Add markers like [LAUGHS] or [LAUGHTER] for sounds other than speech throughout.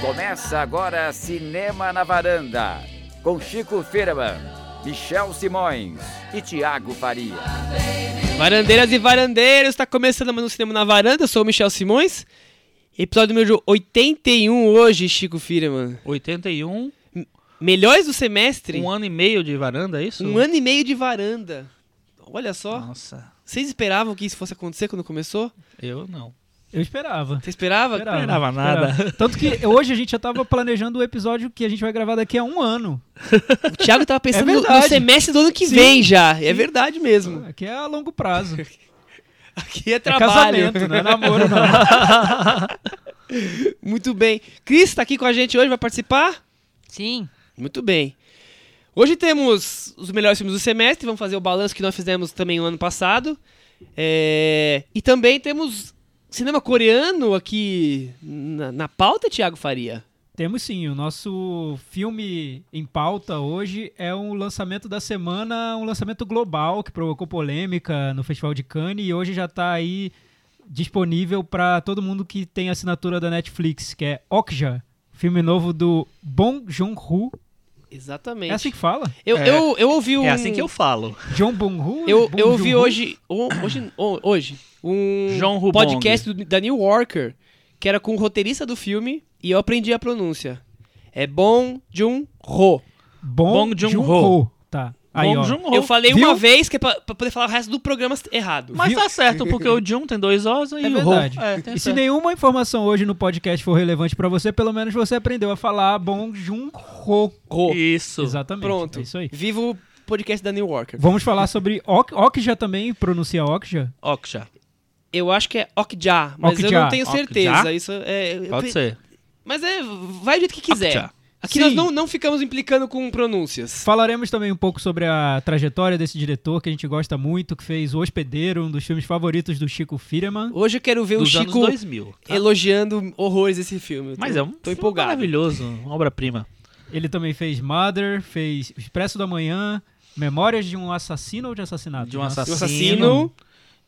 Começa agora Cinema na Varanda, com Chico Firman, Michel Simões e Tiago Faria. Varandeiras e varandeiros, está começando mais um Cinema na Varanda, eu sou o Michel Simões. Episódio número 81 hoje, Chico Firman. 81, Melhores do semestre? um ano e meio de varanda, é isso? Um ano e meio de varanda. Olha só. Nossa, Vocês esperavam que isso fosse acontecer quando começou? eu não. Eu esperava. Você esperava? Esperava. esperava nada. esperava. Tanto que hoje a gente já tava planejando o episódio que a gente vai gravar daqui a um ano. [LAUGHS] O Thiago tava pensando É no- semestre do ano que Sim. vem já. É verdade mesmo. Aqui é a longo prazo. [LAUGHS] Aqui é É trabalho. casamento, não é namoro, não. [LAUGHS] Muito bem. Cris tá aqui com a gente hoje, vai participar? Sim. Muito bem. Hoje temos os melhores filmes do semestre, vamos fazer o balanço que nós fizemos também no ano passado. É, E também temos cinema coreano aqui na, na pauta, Thiago Faria. Temos sim, o nosso filme em pauta hoje é um lançamento da semana, um lançamento global que provocou polêmica no Festival de Cannes e hoje já tá aí disponível para todo mundo que tem assinatura da Netflix, que é Okja, filme novo do Bong Joon-ho. Exatamente. É assim que fala? eu, É. eu, eu ouvi um... É assim que eu falo. John Bong-ho? Eu, Bong eu ouvi hoje, hoje, hoje um John podcast do- da New Yorker que era com o roteirista do filme e eu aprendi a pronúncia. É Bong Joon-ho. Bong, Bong. Joon-ho. Tá. Aí, Bong. Joon-ho. Eu falei Viu? uma vez que é pra, pra poder falar o resto do programa errado. Mas Viu? tá certo, porque o Jun tem dois Os e É o verdade. Ho. É, tem E se certo. nenhuma informação hoje no podcast for relevante pra você, pelo menos você aprendeu a falar Bong Joon-ho. Ho. Isso. Exatamente. Pronto. É isso aí. Viva o podcast da New Yorker. Vamos falar sobre Ok, Okja também, pronuncia Okja. Oksha. Eu acho que é Okja, mas eu Okja. não tenho certeza. Okja? Isso é, Pode ser. Mas é, vai do jeito que quiser. Okja. Aqui Sim. nós não, não ficamos implicando com pronúncias. Falaremos também um pouco sobre a trajetória desse diretor que a gente gosta muito, que fez O Hospedeiro, um dos filmes favoritos do Chico Firman. Hoje eu quero ver Dos o anos Chico 2000. tá? elogiando horrores esse filme. Mas tô- é um Tô filme empolgado. maravilhoso, uma obra-prima. Ele também fez Mother, fez Expresso da Manhã, Memórias de um Assassino ou de Assassinato? De um O assassino. assassino,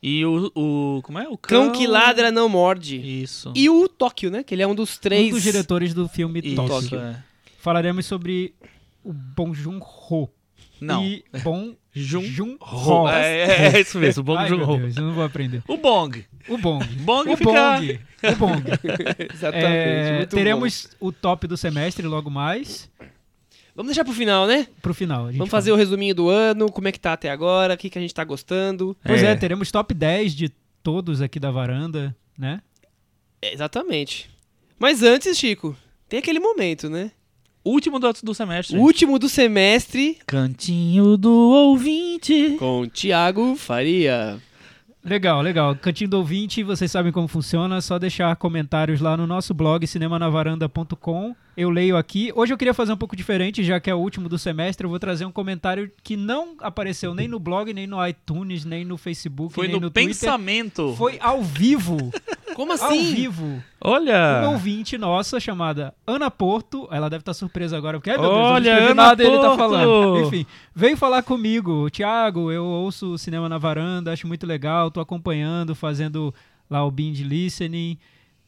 E o, o... Como é? O cão que ladra não morde. Isso. E o Tóquio, né? Que ele é um dos três. Um dos diretores do filme Isso, Tóquio. é. Falaremos sobre o Bong Joon-ho. Não. E Bong Jun Joon-ho. É, é, é isso mesmo, o Bong Ai, Joon-ho. Deus, eu não vou aprender. O Bong. O Bong. Bong o fica... Bong. O Bong. [LAUGHS] Exatamente. É, teremos o top do semestre logo mais bom. Vamos deixar pro final, né? pro final. Vamos fala. fazer o resuminho do ano, como é que tá até agora, o que, que a gente tá gostando. Pois é. É. teremos top 10 de todos aqui da varanda, né? É, exatamente. Mas antes, Chico, tem aquele momento, né? Último do, do semestre. Último do semestre Cantinho do ouvinte. com Tiago Faria. Legal, legal. Cantinho do ouvinte, vocês sabem como funciona, é só deixar comentários lá no nosso blog cinemanavaranda.com. Eu leio aqui. Hoje eu queria fazer um pouco diferente, já que é o último do semestre, eu vou trazer um comentário que não apareceu nem no blog, nem no iTunes, nem no Facebook, Foi nem no, no, Twitter. pensamento. Foi ao vivo. [LAUGHS] Como Ao assim? vivo. Olha. Uma ouvinte nossa chamada Ana Porto, ela deve estar surpresa agora, porque, ai, meu Deus, eu não Olha, escrevi Ana nada e ele tá Porto! falando. Enfim, veio falar comigo, Thiago, eu ouço o Cinema na Varanda, acho muito legal, tô acompanhando, fazendo lá o binge listening,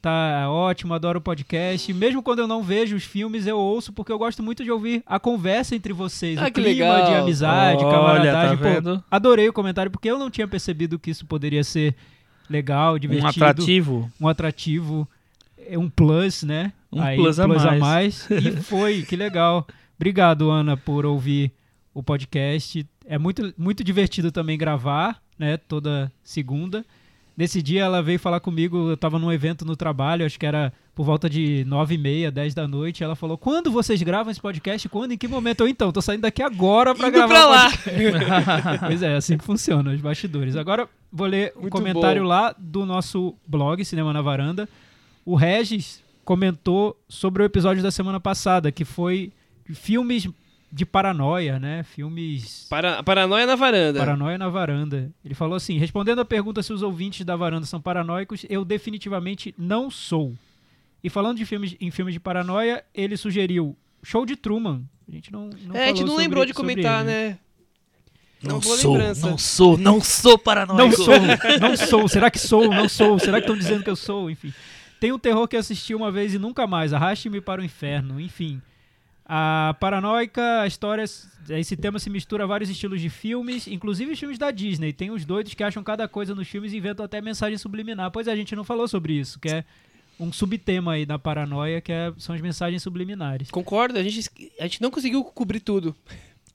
tá ótimo, adoro o podcast. Mesmo quando eu não vejo os filmes, eu ouço porque eu gosto muito de ouvir a conversa entre vocês, Ah, o que clima legal. de amizade, Olha, camaradagem. tá Pô, vendo? adorei o comentário porque eu não tinha percebido que isso poderia ser legal, divertido Um atrativo. um atrativo, é um plus, né? Um plus a mais. E [LAUGHS] foi, que legal. Obrigado, Ana, por ouvir o podcast. É muito, muito divertido também gravar, né? Toda segunda. Nesse dia ela veio falar comigo, eu tava num evento no trabalho, acho que era por volta de nove e meia, dez da noite. Ela falou: Quando vocês gravam esse podcast? Quando? Em que momento? Eu, então, tô saindo daqui agora pra Indo gravar. pra lá. podcast." [LAUGHS] pois é, assim que funciona, os bastidores. Agora vou ler um Muito comentário bom. lá do nosso blog, Cinema na Varanda. O Regis comentou sobre o episódio da semana passada, que foi filmes de paranoia, né? Filmes Para, paranoia na varanda. Paranoia na varanda. Ele falou assim: respondendo a pergunta se os ouvintes da varanda são paranoicos, eu definitivamente não sou. E falando de filmes em filmes de paranoia, ele sugeriu Show de Truman. A gente não, não é, a gente não sobre- lembrou de comentar, ele, né? Não, boa sou, lembrança. não sou, não sou paranoico. Não sou, não sou. Será que sou? Não sou. Será que estão dizendo que eu sou? Enfim. Tem um terror que assisti uma vez e nunca mais. Arraste-me para o inferno. Enfim. A paranoica, a história, esse tema se mistura a vários estilos de filmes, inclusive os filmes da Disney. Tem os doidos que acham cada coisa nos filmes e inventam até mensagem subliminar. Pois é, a gente não falou sobre isso, que é um subtema aí da paranoia, que é- são as mensagens subliminares. Concordo, a gente, a gente não conseguiu cobrir tudo.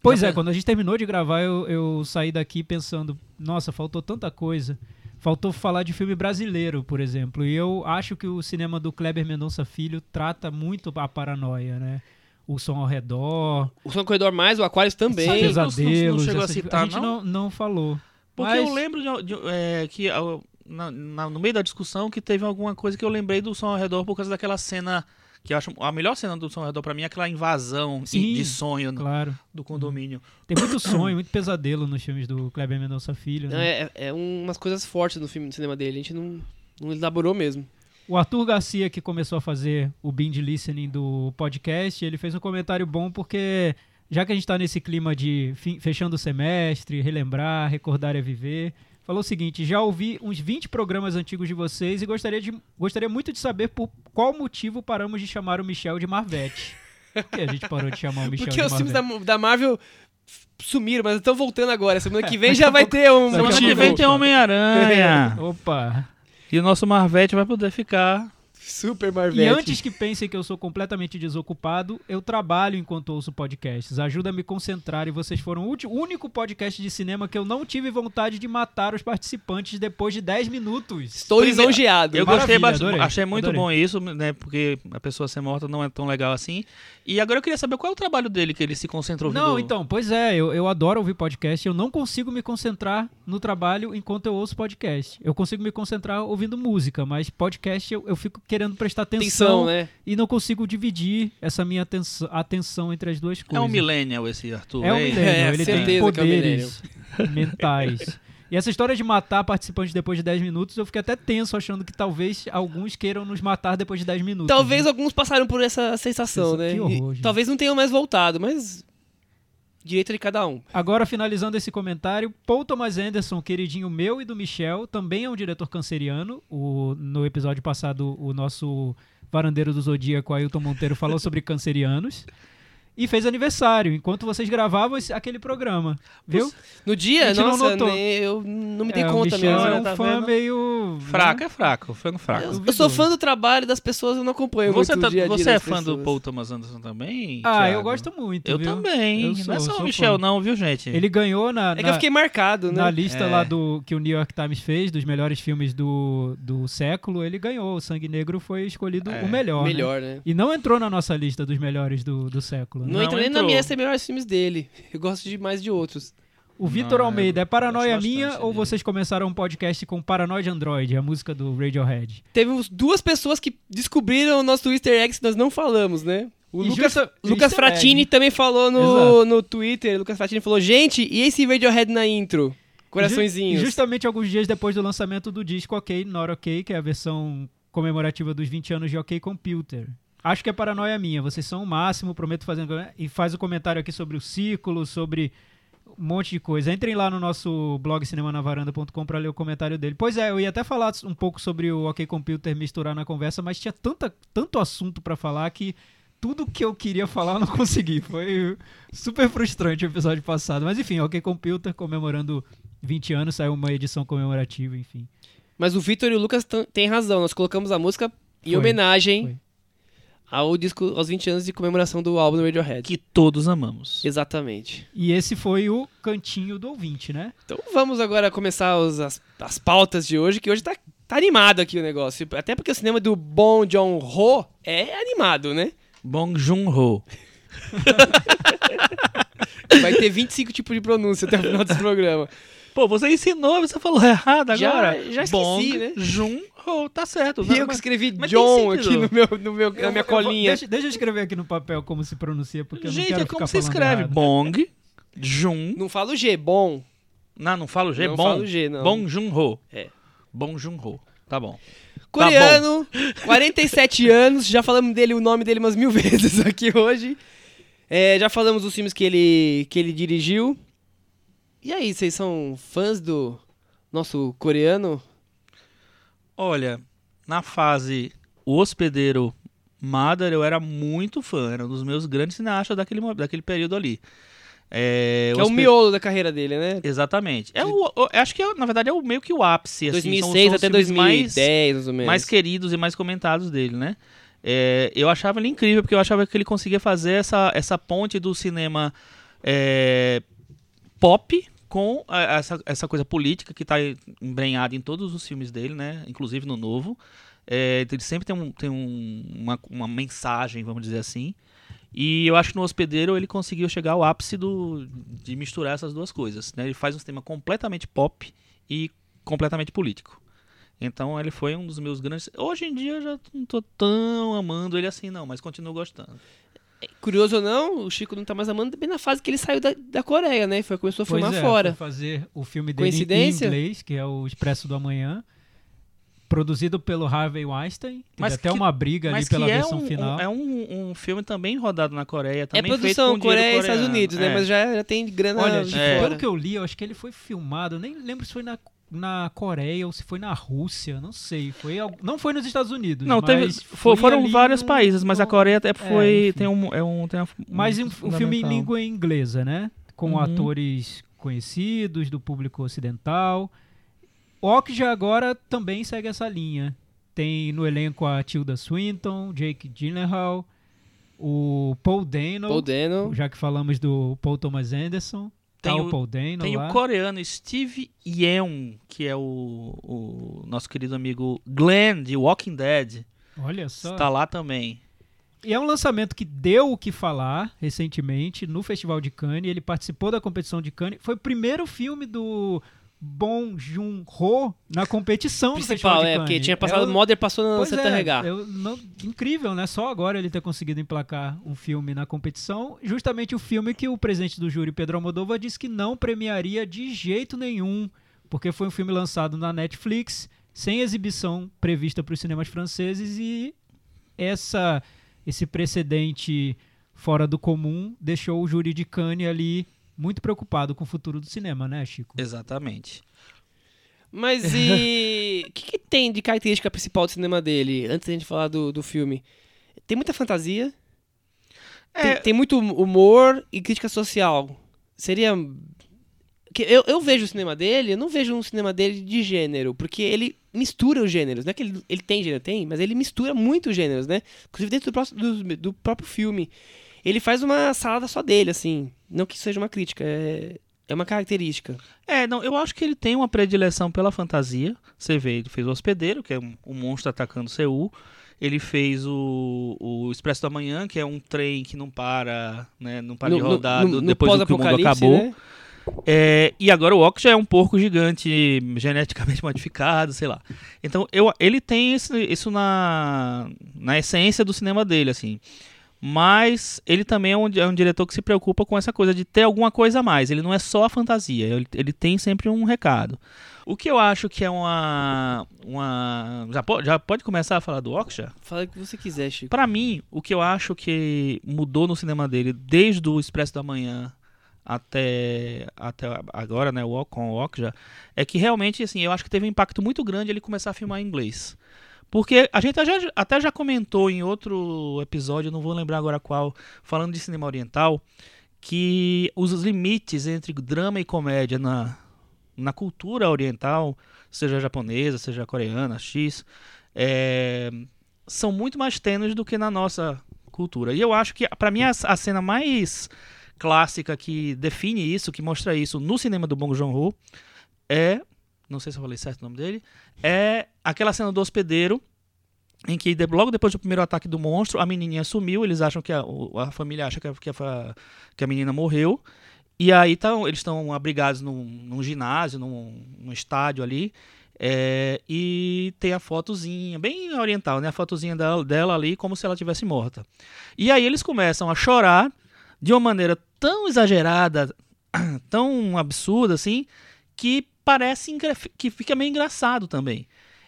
Pois é, quando a gente terminou de gravar, eu, eu saí daqui pensando, nossa, faltou tanta coisa. Faltou falar de filme brasileiro, por exemplo. E eu acho que o cinema do Kleber Mendonça Filho trata muito a paranoia, né? O som ao redor, O Som Corredor Mais, o Aquarius também. Pesadelos. não chegou a citar, a gente não? não, não falou. Porque Mas- eu lembro de, de- é, que ao- na- na- no meio da discussão que teve alguma coisa que eu lembrei do som ao redor por causa daquela cena que eu acho a melhor cena do som ao redor pra mim é aquela invasão de- Sim, de sonho no- Claro. do condomínio. Tem muito sonho, muito pesadelo nos filmes do Kleber Mendonça Filho. Não, Né? é, é umas coisas fortes no filme, no cinema dele. A gente não, não elaborou mesmo. O Arthur Garcia, que começou a fazer o binge listening do podcast, ele fez um comentário bom porque, já que a gente tá nesse clima de fim- fechando o semestre, relembrar, recordar é viver, falou o seguinte: já ouvi uns 20 programas antigos de vocês e gostaria, de, gostaria muito de saber por qual motivo paramos de chamar o Michel de Marvete. Por que a gente parou de chamar o Michel Porque de os filmes Marvete? da, da Marvel sumiram, mas estão voltando agora. Semana que vem [LAUGHS] já vai ter um Semana que vem tem Homem-Aranha. Opa! E o nosso Marvete vai poder ficar. Super E Marvete. antes que pensem que eu sou completamente desocupado, eu trabalho enquanto ouço podcasts. Ajuda a me concentrar e vocês foram o único podcast de cinema que eu não tive vontade de matar os participantes depois de 10 minutos. Estou Primeiro- lisonjeado. Eu Maravilha, gostei bastante. adorei, Achei muito adorei. bom isso, né? Porque a pessoa ser morta não é tão legal assim. E agora eu queria saber qual é o trabalho dele que ele se concentrou ouvindo. Não, então, pois é, eu, eu adoro ouvir podcast, eu não consigo me concentrar no trabalho enquanto eu ouço podcast. Eu consigo me concentrar ouvindo música, mas podcast eu, eu fico querendo prestar atenção, Atenção, né? e não consigo dividir essa minha atenção, atenção entre as duas É coisas. um millennial esse Arthur. É um millennial, É, ele tem que é um poderes mentais. [LAUGHS] E essa história de matar participantes depois de 10 minutos, eu fiquei até tenso achando que talvez alguns queiram nos matar depois de 10 minutos. Talvez né? alguns passaram por essa sensação, Isso, né? que horror, E gente. talvez não tenham mais voltado, mas. Direito de cada um. Agora, finalizando esse comentário, Paul Thomas Anderson, queridinho meu e do Michel, também é um diretor canceriano. O, no episódio passado, o nosso varandeiro do Zodíaco, Ailton Monteiro, falou sobre cancerianos. E fez aniversário, enquanto vocês gravavam esse- aquele programa. Viu? No dia, não nossa, notou. nem- eu não me dei É, conta mesmo. é um tá fã vendo? meio... Fraco é fraco, foi no fraco. Eu, eu sou fã do trabalho das pessoas, eu não acompanho Você, muito tá- o dia a dia você é fã do pessoas. Paul Thomas Anderson também? Ah, Thiago? eu gosto muito, Eu viu? também. Eu não é sou- só o sou Michel, fã. não, viu, gente? Ele ganhou na, É que na- eu fiquei marcado, né? na lista É. lá do que o New York Times fez, dos melhores filmes do, do século, ele ganhou. O Sangue Negro foi escolhido É, o melhor. né? Melhor, né? E não entrou na nossa lista dos melhores do, do século. Não, Não entra nem na minha de melhores filmes dele. [LAUGHS] Eu gosto de mais de outros. O Vitor Não, Almeida, é paranoia minha ou dele. vocês começaram um podcast com Paranoid Android, a música do Radiohead? Teve duas pessoas que descobriram o nosso easter egg que nós não falamos, né? O E Lucas, justa- Lucas easter egg. Fratini também falou no, Exato. no Twitter. Lucas Fratini falou: Gente, e esse Radiohead na intro? Coraçõezinhos. Ju- Justamente alguns dias depois do lançamento do disco Ok, Not Ok, que é a versão comemorativa dos 20 anos de Ok Computer. Acho que é paranoia minha, vocês são o máximo, prometo fazer. E faz o comentário aqui sobre o ciclo, sobre um monte de coisa. Entrem lá no nosso blog cinemanavaranda.com para ler o comentário dele. Pois é, eu ia até falar um pouco sobre o Ok Computer misturar na conversa, mas tinha tanta, tanto assunto para falar que tudo que eu queria falar eu não [LAUGHS] consegui. Foi super frustrante o episódio passado. Mas enfim, Ok Computer comemorando 20 anos, saiu uma edição comemorativa, enfim. Mas o Vitor e o Lucas têm razão. Nós colocamos a música em Foi, homenagem foi. Ao disco aos 20 anos de comemoração do álbum do Radiohead. Que todos amamos. Exatamente. E esse foi o cantinho do ouvinte, né? Então vamos agora começar os- as, as pautas de hoje, que hoje tá, tá animado aqui o negócio. Até porque o cinema do Bon John Ho é animado, né? Bong Joon-ho. [LAUGHS] Vai ter 25 tipos de pronúncia até o final desse programa. Pô, você ensinou, você falou errado Já- agora. já esqueci, Bong né? Joon-ho, tá certo. E Não, eu que escrevi mas John aqui no meu, no meu, na Eu- minha eu vou- colinha. deixa, deixa eu escrever aqui no papel como se pronuncia, porque eu não Gente, quero é como falando escreve. errado. Bong Joon. Não fala o G, bom. Não, não falo G, Não bom. falo G, não. Bong Joon-ho. É. Bong Joon-ho. Tá bom. Coreano, 47 [LAUGHS] anos, já falamos dele, o nome dele umas mil [LAUGHS] vezes aqui hoje. É, já falamos dos filmes que ele, que ele dirigiu. E aí, vocês são fãs do nosso coreano? Olha, na fase o Hospedeiro Mother eu era muito fã, era um dos meus grandes cineastas daquele, daquele período ali. É, é o Hospe- miolo da carreira dele, né? Exatamente. É o, o- acho que, é, na verdade, é o, meio que o ápice. Assim, são- 2006 são até filmes mais- 2010, mais ou menos. mais queridos e mais comentados dele, né? É, eu achava ele incrível, porque eu achava que ele conseguia fazer essa, essa ponte do cinema é, pop com a- essa, essa coisa política que está embrenhada em todos os filmes dele, né? Inclusive no novo. É, ele sempre tem, um, tem um- uma, uma mensagem, vamos dizer assim. E eu acho que no Hospedeiro ele conseguiu chegar ao ápice do, de misturar essas duas coisas. Né? Ele faz um cinema completamente pop e completamente político. Então ele foi um dos meus grandes. Hoje em dia eu já não tô tão amando ele assim, não, mas continuo gostando. Curioso ou não, o Chico não tá mais amando bem na fase que ele saiu da, da Coreia, né? Foi, começou a Pois filmar é, fora. foi fazer o filme dele em Coincidência? inglês, que é o Expresso do Amanhã, produzido pelo Harvey Weinstein. Teve Mas até que- uma briga ali pela é versão um, final. um- é um, um filme também rodado na Coreia, É também feito produção Coreia e Estados coreano. Unidos, né? É. Mas já, já tem grana Olha, de tipo, É. pelo que eu li, eu acho que ele foi filmado, nem lembro se foi na, na Coreia ou se foi na Rússia, não sei. Foi, não foi nos Estados Unidos. Não, teve, foi foram vários no- países, mas a Coreia até foi. enfim. tem um. É um, tem uma- Mas um, um filme em língua inglesa, né? Com Uhum. atores conhecidos do público ocidental. Okja agora também segue essa linha. Tem no elenco a Tilda Swinton, Jake Gyllenhaal, o Paul Dano, Paul Dano. já que falamos do Paul Thomas Anderson. Tem tá o- o Dano Tem lá. o coreano Steve Yeun, que é o, o nosso querido amigo Glenn de Walking Dead. Olha só. Está lá também. E é um lançamento que deu o que falar recentemente no Festival de Cannes. Ele participou da competição de Cannes. Foi o primeiro filme do Bong Joon-ho na competição Principal, é, Cannes. porque tinha passado É o- Mother, passou na Santa é, eu não- incrível, né? Só agora ele ter conseguido emplacar um filme na competição. Justamente o filme que o presidente do júri, Pedro Almodóvar, disse que não premiaria de jeito nenhum, porque foi um filme lançado na Netflix, sem exibição prevista para os cinemas franceses e essa esse precedente fora do comum deixou o júri de Cannes ali muito preocupado com o futuro do cinema, né, Chico? Exatamente. Mas [LAUGHS] e. O que, que tem de característica principal do cinema dele, antes da gente falar do, do filme? Tem muita fantasia, tem, É, tem muito humor e crítica social. Seria. que Eu, eu vejo o cinema dele, eu não vejo um cinema dele de gênero, porque ele mistura os gêneros. Não é que ele, ele tem gênero, tem, mas ele mistura muitos gêneros, né? Inclusive dentro do, próximo- do, do próprio filme. Ele faz uma salada só dele, assim. Não que seja uma crítica, é, é uma característica. É, não, eu acho que ele tem uma predileção pela fantasia. Você vê, ele fez o Hospedeiro, que é um, um monstro atacando Seul. Ele fez o, o Expresso da Manhã, que é um trem que não para, né, não para de rodar do- depois do que o mundo acabou. né? É, e agora o Ox já é um porco gigante, geneticamente [LAUGHS] modificado, sei lá. Então eu, ele tem esse- isso na, na essência do cinema dele, assim. Mas ele também é um, é um diretor que se preocupa com essa coisa de ter alguma coisa a mais. Ele não é só a fantasia, ele, ele tem sempre um recado. O que eu acho que é uma. uma já, pode, já pode começar a falar do já? Fala o que você quiser, Chico. Pra mim, o que eu acho que mudou no cinema dele, desde o Expresso da Manhã até, até agora, né, com o Okja, é que realmente, assim, eu acho que teve um impacto muito grande ele começar a filmar em inglês. Porque a gente até já, até já comentou em outro episódio, não vou lembrar agora qual, falando de cinema oriental, que os limites entre drama e comédia na, na cultura oriental, seja japonesa, seja coreana, X, é, são muito mais tênues do que na nossa cultura. E eu acho que, pra mim, a, a cena mais clássica que define isso, que mostra isso no cinema do Bong Joon-ho, é, não sei se eu falei certo o nome dele, é aquela cena do hospedeiro em que logo depois do primeiro ataque do monstro, a menininha sumiu, eles acham que a, a família acha que a, que, a, menina morreu, e aí tão, eles estão abrigados num, num ginásio, num, num estádio ali, é, e tem a fotozinha, bem oriental, né? A fotozinha dela, dela ali, como se ela tivesse morta. E aí eles começam a chorar de uma maneira tão exagerada, [CLEARS THROAT] tão absurda assim, que parece que fica meio engraçado também.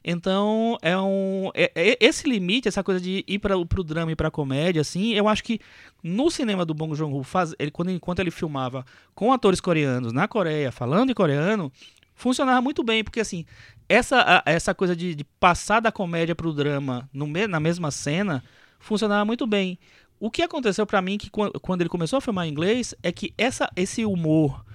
Então, é um é- é- esse limite, essa coisa de ir para o drama e para a comédia assim, eu acho que no cinema do Bong Joon-ho, ele quando enquanto ele filmava com atores coreanos na Coreia, falando em coreano, funcionava muito bem, porque assim, essa, essa coisa de, de passar da comédia pro drama no, na mesma cena funcionava muito bem. O que aconteceu pra mim que quan- quando ele começou a filmar em inglês é que essa, esse humor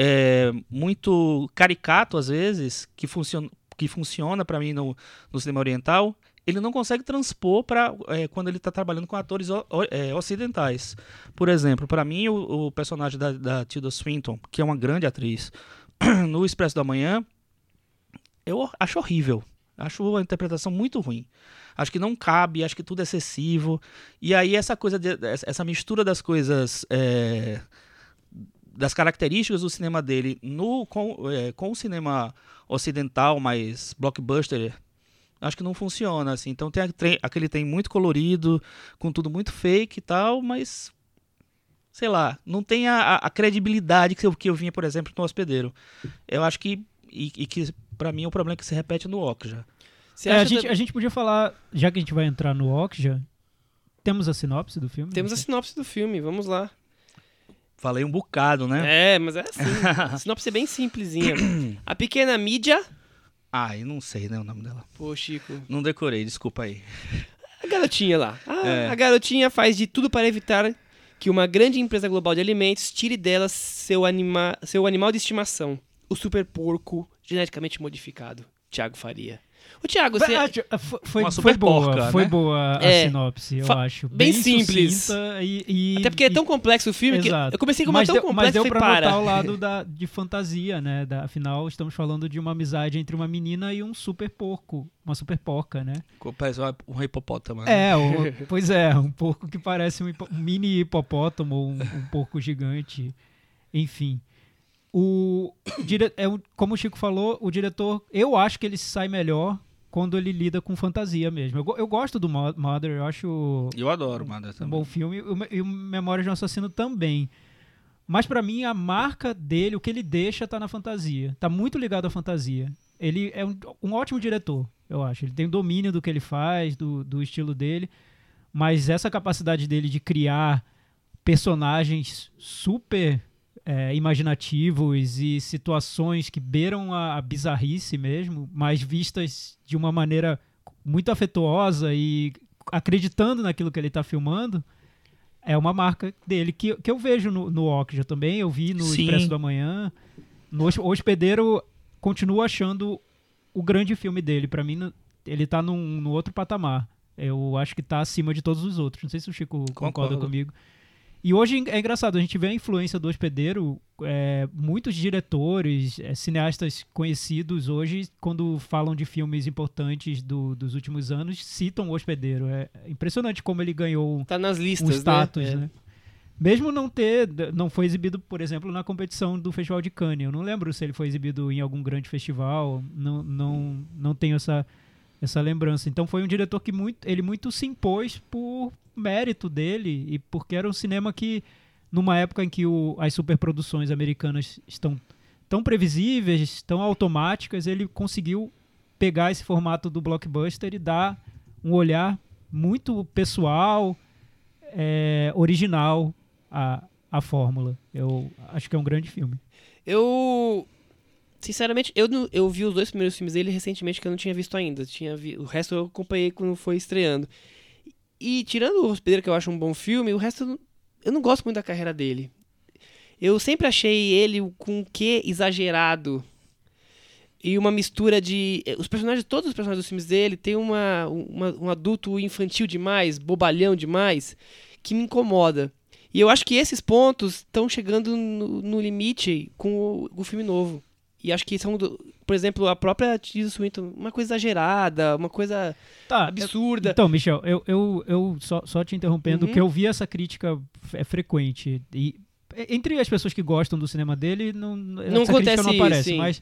é, muito caricato às vezes, que funciona, que funciona para mim no, no cinema oriental, ele não consegue transpor para quando ele está trabalhando com atores é, ocidentais. Por exemplo, para mim o, o personagem da, da Tilda Swinton, que é uma grande atriz, [CLEARS THROAT] no Expresso da Manhã, eu acho horrível. Acho a interpretação muito ruim. Acho que não cabe, acho que tudo é excessivo. E aí essa coisa, de- essa mistura das coisas, é, das características do cinema dele no, com, é, com o cinema ocidental, mais blockbuster, acho que não funciona, assim. Então tem aquele- tem muito colorido, com tudo muito fake e tal, mas sei lá, não tem a, a- credibilidade que eu, que eu vinha, por exemplo, no Hospedeiro. Eu acho que e, e que pra mim o problema é que se repete no Okja. É, a, gente, da- a gente podia falar, já que a gente vai entrar no Okja, temos a sinopse do filme? Temos a sinopse do filme, vamos lá. Falei um bocado, né? É, mas é assim. [LAUGHS] a sinopse é bem simplesinha. A pequena mídia. Ah, eu não sei, né, o nome dela. Pô, Chico. Não decorei, desculpa aí. A garotinha lá. Ah, É. A garotinha faz de tudo para evitar que uma grande empresa global de alimentos tire dela seu, anima... seu animal de estimação, o super porco geneticamente modificado. Tiago Faria. O Tiago, você. Ah, Foi, foi, boa, porca, foi né? boa a É. sinopse, eu acho. bem simples. sucinta E, e- Até porque é e- tão complexo o filme Exato. que eu comecei com uma mas tão deu, complexa mas deu pra para. notar o lado [LAUGHS] da, de fantasia, né? Da, afinal, estamos falando de uma amizade entre uma menina e um super porco. Uma super porca, né? Parece um hipopótamo. né? É, o- [LAUGHS] pois é, um porco que parece um, hipo- um mini hipopótamo, um, um porco gigante. Enfim. O, dire- é um- como o Chico falou, o diretor, eu acho que ele sai melhor quando ele lida com fantasia mesmo. Eu, eu gosto do Mo- Mother, eu acho Eu adoro Mother um também. bom filme e o Me- o Memórias de um Assassino também. Mas pra mim a marca dele, o que ele deixa tá na fantasia. Tá muito ligado à fantasia. Ele é um, um ótimo diretor, eu acho. Ele tem o domínio do que ele faz, do, do estilo dele, mas essa capacidade dele de criar personagens super é, imaginativos e situações que beiram a, a bizarrice mesmo, mas vistas de uma maneira muito afetuosa e acreditando naquilo que ele está filmando, é uma marca dele que, que eu vejo no, no Okja também, eu vi no Sim. Expresso do Amanhã. No Hos- Hospedeiro, continuo achando o grande filme dele. Pra mim, ele tá num, no outro patamar. Eu acho que tá acima de todos os outros. Não sei se o Chico concorda comigo. E hoje é engraçado, a gente vê a influência do Hospedeiro, é, muitos diretores, é, cineastas conhecidos hoje, quando falam de filmes importantes do- dos últimos anos, citam o Hospedeiro. É impressionante como ele ganhou Tá nas um listas, status, né? É. né? Mesmo não ter, não foi exibido, por exemplo, na competição do Festival de Cannes. Eu não lembro se ele foi exibido em algum grande festival. Não, não, não tenho essa, essa lembrança. Então foi um diretor que muito, ele muito se impôs por mérito dele e porque era um cinema que, numa época em que o, as superproduções americanas estão tão previsíveis, tão automáticas, ele conseguiu pegar esse formato do blockbuster e dar um olhar muito pessoal, é, original à, à fórmula. Eu acho que é um grande filme. Eu. Sinceramente, eu, eu vi os dois primeiros filmes dele recentemente que eu não tinha visto ainda. Tinha vi- o resto eu acompanhei quando foi estreando. E tirando o Hospedeiro, que eu acho um bom filme, o resto eu não, gosto muito da carreira dele. Eu sempre achei ele com um quê exagerado. E uma mistura de. eh, Os personagens, todos os personagens dos filmes dele tem uma, uma- um adulto infantil demais, bobalhão demais, que me incomoda. E eu acho que esses pontos estão chegando no, no limite com o, o filme novo. E acho que são, do- por exemplo, a própria Tilda Swinton, uma coisa exagerada, uma coisa Tá, absurda. Então, Michel, eu, eu, eu só, só te interrompendo, Uhum. que eu vi essa crítica é frequente. E é, entre as pessoas que gostam do cinema dele, não, Não acontece não isso, aparece. sim. Mas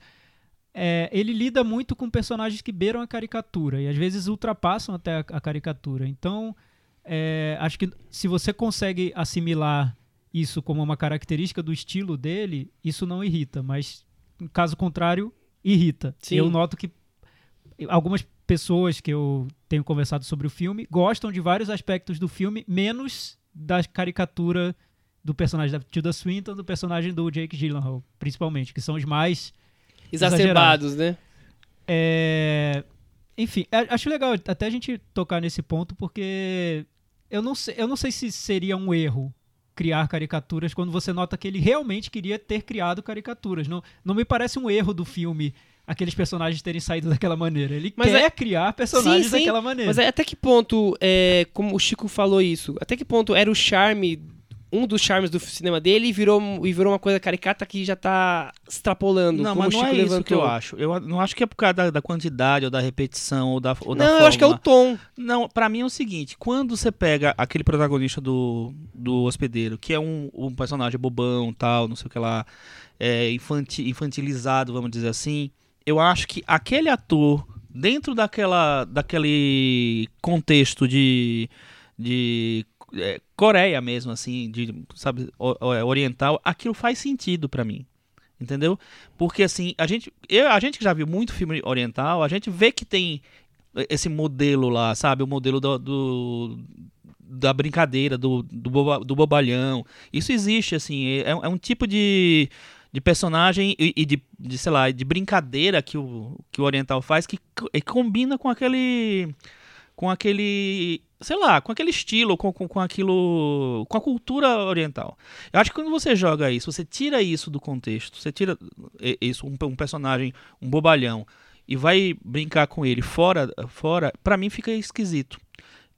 é, ele lida muito com personagens que beiram a caricatura e às vezes ultrapassam até a, a caricatura. Então, é, acho que se você consegue assimilar isso como uma característica do estilo dele, isso não irrita, mas caso contrário, irrita. Sim. Eu noto que algumas pessoas que eu tenho conversado sobre o filme gostam de vários aspectos do filme, menos da caricatura do personagem da Tilda Swinton, do personagem do Jake Gyllenhaal, principalmente, que são os mais exacerbados, né? É, Enfim, a- acho legal até a gente tocar nesse ponto, porque eu não sei, eu não sei se seria um erro criar caricaturas quando você nota que ele realmente queria ter criado caricaturas. Não, não me parece um erro do filme aqueles personagens terem saído daquela maneira. Ele Mas quer é- criar personagens Sim, sim, daquela maneira. Mas é até que ponto, é, como o Chico falou isso, até que ponto era o charme, um dos charmes do cinema dele e virou, e virou uma coisa caricata que já tá extrapolando, Não, mas não é isso levantou. que eu acho. Eu não acho que é por causa da, da quantidade ou da repetição ou da, ou da Não, eu acho que é o tom. Não, pra mim é o seguinte, quando você pega aquele protagonista do, do hospedeiro, que é um, um personagem bobão, tal, não sei o que lá, é, infanti- infantilizado, vamos dizer assim, eu acho que aquele ator, dentro daquela, daquele contexto de, de é, Coreia mesmo, assim, de, sabe, o- oriental, aquilo faz sentido pra mim. Entendeu? Porque assim, a gente, eu, a gente que já viu muito filme oriental, a gente vê que tem esse modelo lá, sabe? O modelo do, do- da brincadeira, do, do, boba- do bobalhão. Isso existe, assim. É, é um tipo de, de personagem e, e de, de, sei lá, de brincadeira que o, que o oriental faz que co- e combina com aquele. Com aquele. Sei lá, com aquele estilo, com, com, com aquilo. com a cultura oriental. Eu acho que quando você joga isso, você tira isso do contexto, você tira isso, um, um personagem, um bobalhão, e vai brincar com ele fora, fora para mim fica esquisito.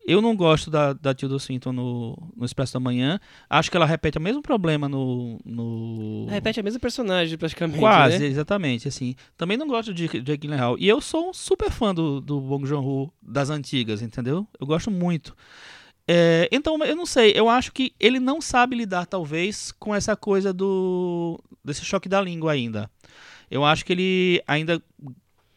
Eu não gosto da, da Tilda Swinton no, no Expresso da Manhã. Acho que ela repete o mesmo problema no. no... Repete a mesma personagem, praticamente. Quase, né? exatamente, assim. Também não gosto de Jake Gyllenhaal. E eu sou um super fã do, do Bong Joon-ho das antigas, entendeu? Eu gosto muito. É, então, eu não sei, eu acho que ele não sabe lidar, talvez, com essa coisa do desse choque da língua ainda. Eu acho que ele ainda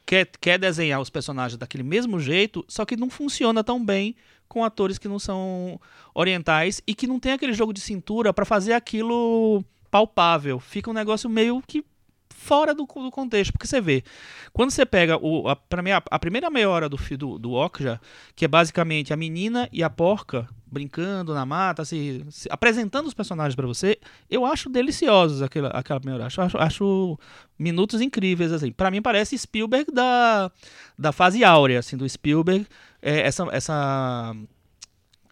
quer, quer desenhar os personagens daquele mesmo jeito, só que não funciona tão bem com atores que não são orientais e que não tem aquele jogo de cintura pra fazer aquilo palpável. Fica um negócio meio que fora do, do contexto, porque você vê, quando você pega o, a, pra mim, a, primeira meia hora do, do, do Okja, que é basicamente a menina e a porca brincando na mata, se, se- apresentando os personagens pra você, eu acho deliciosos aquela, aquela hora. Acho, acho, acho minutos incríveis, assim. Pra mim parece Spielberg da, da fase áurea, assim, do Spielberg. É, essa... essa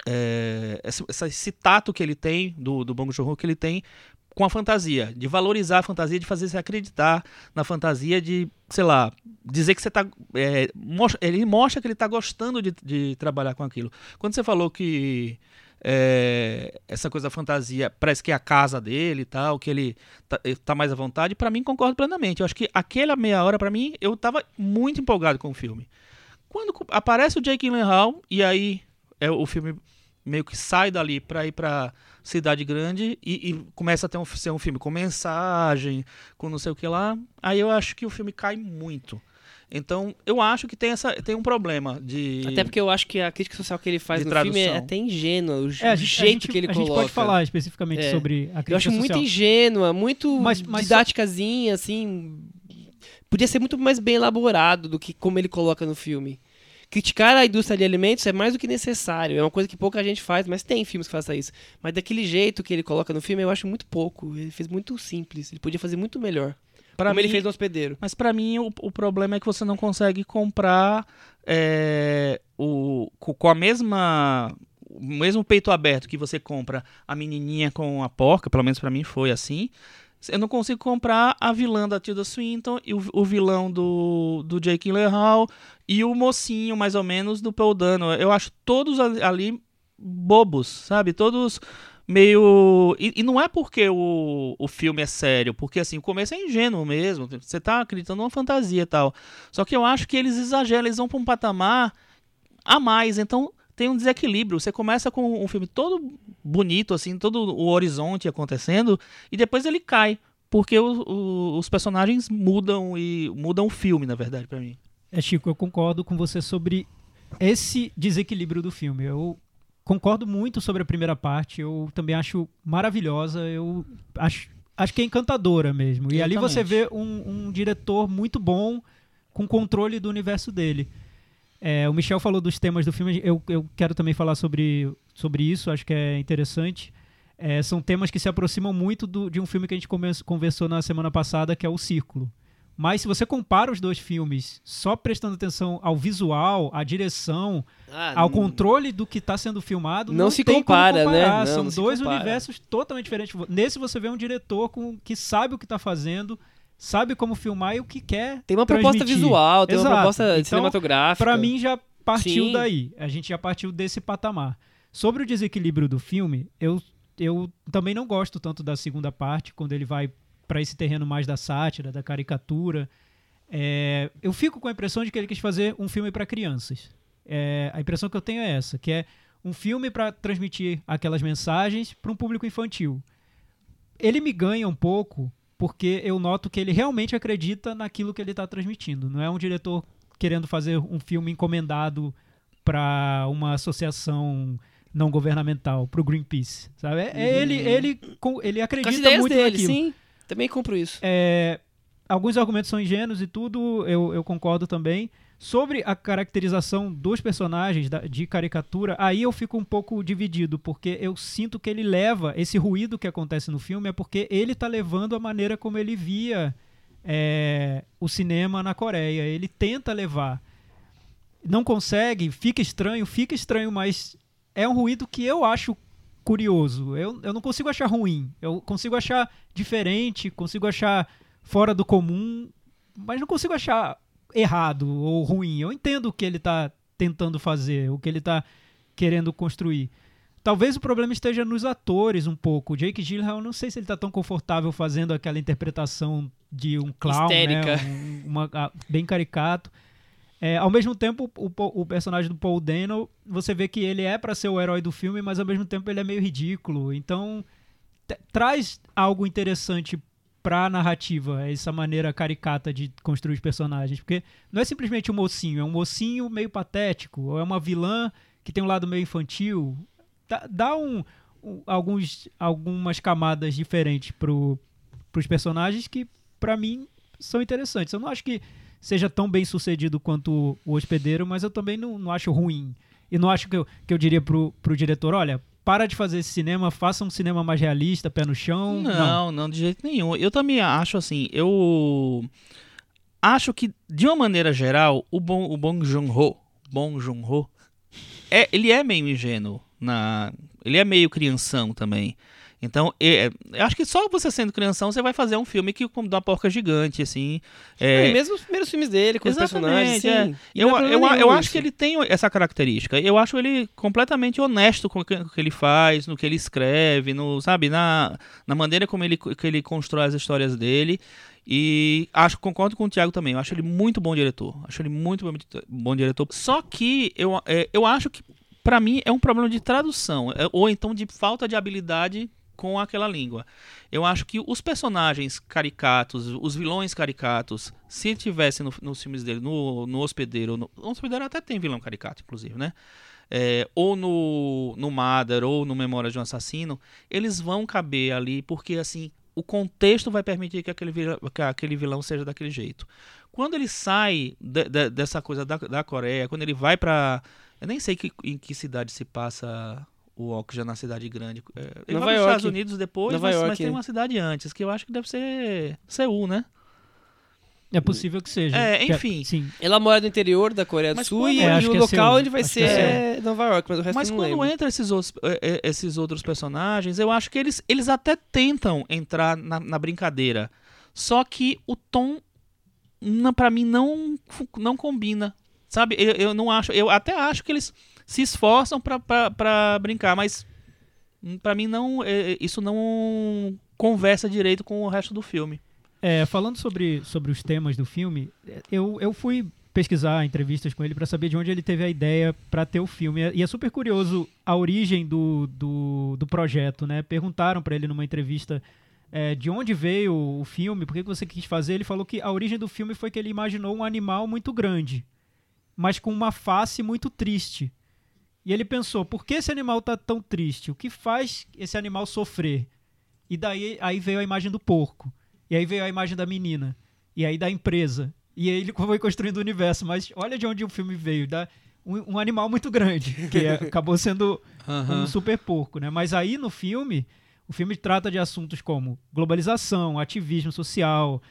é, esse, esse tato que ele tem, do, do Bong Joon-ho, que ele tem com a fantasia, de valorizar a fantasia, de fazer você acreditar na fantasia, de, sei lá, dizer que você tá. é, mostra- ele mostra que ele tá gostando de, de trabalhar com aquilo. Quando você falou que é, essa coisa da fantasia parece que é a casa dele e tal, que ele tá, ele tá mais à vontade, pra mim concordo plenamente. Eu acho que aquela meia hora, pra mim, eu tava muito empolgado com o filme. Quando aparece o Jake Gyllenhaal, e aí é, o filme meio que sai dali pra ir pra cidade grande e, e começa a ter um, ser um filme com mensagem, com não sei o que lá, aí eu acho que o filme cai muito. Então, eu acho que tem, essa, tem um problema de... Até porque eu acho que a crítica social que ele faz no filme é tradução. até ingênua, o É, a gente, jeito a gente- que ele a coloca. gente pode falar especificamente É. sobre a crítica Eu acho muito social. ingênua, muito Mas- mas só- didáticazinha, assim. Podia ser muito mais bem elaborado do que como ele coloca no filme. Criticar a indústria de alimentos é mais do que necessário. É uma coisa que pouca gente faz, mas tem filmes que façam isso. Mas daquele jeito que ele coloca no filme, eu acho muito pouco. Ele fez muito simples. Ele podia fazer muito melhor. Pra como ele mim- fez no hospedeiro. Mas pra mim o, o problema é que você não consegue comprar é, o, co- com a mesma o mesmo peito aberto que você compra a menininha com a porca, pelo menos pra mim foi assim. Eu não consigo comprar a vilã da Tilda Swinton e o, o vilão do, do Jake Gyllenhaal e o mocinho, mais ou menos, do Paul Dano. Eu acho todos ali- bobos, sabe? Todos meio. E, e não é porque o, o filme é sério, porque assim, o começo é ingênuo mesmo. Você tá acreditando numa fantasia e tal. Só que eu acho que eles exageram, eles vão pra um patamar a mais. Então tem um desequilíbrio. Você começa com um filme todo bonito, assim, todo o horizonte acontecendo, e depois ele cai. Porque o- o- os personagens mudam e mudam o filme, na verdade, pra mim. É, Chico, eu concordo com você sobre esse desequilíbrio do filme. Eu concordo muito sobre a primeira parte. Eu também acho maravilhosa. Eu acho, acho que é encantadora mesmo. E ali você vê um, um diretor muito bom com controle do universo dele. É, o Michel falou dos temas do filme. Eu, eu quero também falar sobre, sobre isso. Acho que é interessante. É, são temas que se aproximam muito do- de um filme que a gente come- conversou na semana passada, que é O Círculo. Mas se você compara os dois filmes, só prestando atenção ao visual, à direção, Ah, ao controle do que está sendo filmado, Não não, se compara, né? Não, São não dois universos totalmente diferentes. Nesse você vê um diretor com, que sabe o que está fazendo, sabe como filmar e o que quer. Tem uma proposta visual, tem uma Exato. proposta Então, cinematográfica. Pra mim já partiu Sim. daí. A gente já partiu desse patamar. Sobre o desequilíbrio do filme, eu, eu também não gosto tanto da segunda parte, quando ele vai pra esse terreno mais da sátira, da caricatura. É, eu fico com a impressão de que ele quis fazer um filme para crianças. É, a impressão que eu tenho é essa, que é um filme para transmitir aquelas mensagens para um público infantil. Ele me ganha um pouco porque eu noto que ele realmente acredita naquilo que ele está transmitindo. Não é um diretor querendo fazer um filme encomendado para uma associação não governamental, para o Greenpeace, sabe? É- é ele, ele, ele as acredita muito dele, naquilo. sim. Também compro isso. É, alguns argumentos são ingênuos e tudo, eu, eu concordo também. Sobre a caracterização dos personagens da- de caricatura, aí eu fico um pouco dividido, porque eu sinto que ele leva esse ruído que acontece no filme, é porque ele está levando a maneira como ele via é, o cinema na Coreia. Ele tenta levar. Não consegue, fica estranho, fica estranho, mas é um ruído que eu acho curioso. Eu, eu não consigo achar ruim. Eu consigo achar diferente, consigo achar fora do comum, mas não consigo achar errado ou ruim. Eu entendo o que ele está tentando fazer, o que ele está querendo construir. Talvez o problema esteja nos atores um pouco. O Jake Gyllenhaal, eu não sei se ele está tão confortável fazendo aquela interpretação de um clown, Histérica. né? Um- uma- ah, bem caricato. É, ao mesmo tempo, o, o personagem do Paul Dano, você vê que ele é para ser o herói do filme, mas ao mesmo tempo ele é meio ridículo. Então, traz algo interessante pra narrativa, essa maneira caricata de construir os personagens. Porque não é simplesmente um mocinho, é um mocinho meio patético, ou é uma vilã que tem um lado meio infantil. Dá, dá um, um- alguns, algumas camadas diferentes pro, pros personagens que, pra mim, são interessantes. Eu não acho que seja tão bem sucedido quanto o hospedeiro, mas eu também não, não acho ruim. E não acho que eu, que eu diria pro, pro diretor, olha, para de fazer esse cinema, faça um cinema mais realista, pé no chão. Não, não, de jeito nenhum. Eu também acho assim, eu acho que de uma maneira geral, o Bong, o Bong Joon-ho, Bong Joon-ho, é, ele é meio ingênuo na, ele é meio crianção também. Então, é, eu acho que só você sendo crianção, você vai fazer um filme que como uma porca gigante, assim. É, É, mesmo os primeiros filmes dele, com os personagens, Exatamente, sim. é. Eu, eu, eu nenhum acho que ele tem essa característica. Eu acho ele completamente honesto com o que, com o que ele faz, no que ele escreve, no, sabe, na, na maneira como ele, que ele constrói as histórias dele. E acho, concordo com o Thiago também. Eu acho ele muito bom diretor. Acho ele muito bom, bom diretor. Só que eu, é, eu acho que, pra mim, é um problema de tradução. é, ou então de falta de habilidade com aquela língua. Eu acho que os personagens caricatos, os vilões caricatos, se tivessem no- nos filmes dele, no, no Hospedeiro, no, no Hospedeiro até tem vilão caricato, inclusive, né? É, ou no, no Mother, ou no Memória de um Assassino, eles vão caber ali, porque assim, o contexto vai permitir que aquele, vilão, que aquele vilão seja daquele jeito. Quando ele sai de- de- dessa coisa da, da Coreia, quando ele vai pra. Eu nem sei que, em que cidade se passa o Ok, já na cidade grande. É, ele Nova vai para York. Estados Unidos depois, Nova mas, York. mas tem uma cidade antes, que eu acho que deve ser Seul, né? É possível que seja. É, Que enfim. Sim. Ela mora no interior da Coreia do Mas Sul quando- e, É, e acho o é local onde vai Acho ser é é Nova York, mas o resto Mas não quando lembro. entra esses outros, esses outros personagens, eu acho que eles, eles até tentam entrar na, na brincadeira. Só que o tom, na, pra mim, não, não combina. Sabe? Eu, eu não acho. Eu até acho que eles se esforçam pra brincar, mas hum, pra mim não. eh, Isso não conversa direito com o resto do filme. É, falando sobre, sobre os temas do filme, é, eu, eu fui pesquisar entrevistas com ele para saber de onde ele teve a ideia para ter o filme. E é super curioso a origem do, do, do projeto, né? Perguntaram para ele numa entrevista é, de onde veio o filme, por que que você quis fazer. Ele falou que a origem do filme foi que ele imaginou um animal muito grande, mas com uma face muito triste. E ele pensou, por que esse animal tá tão triste? O que faz esse animal sofrer? E daí aí veio a imagem do porco. E aí veio a imagem da menina. E aí da empresa. E aí ele [LAUGHS] foi construindo o universo. Mas olha de onde o filme veio. Da, um, um animal muito grande. [LAUGHS] Que é- acabou sendo um super porco, né? Mas aí no filme, o filme trata de assuntos como globalização, ativismo social,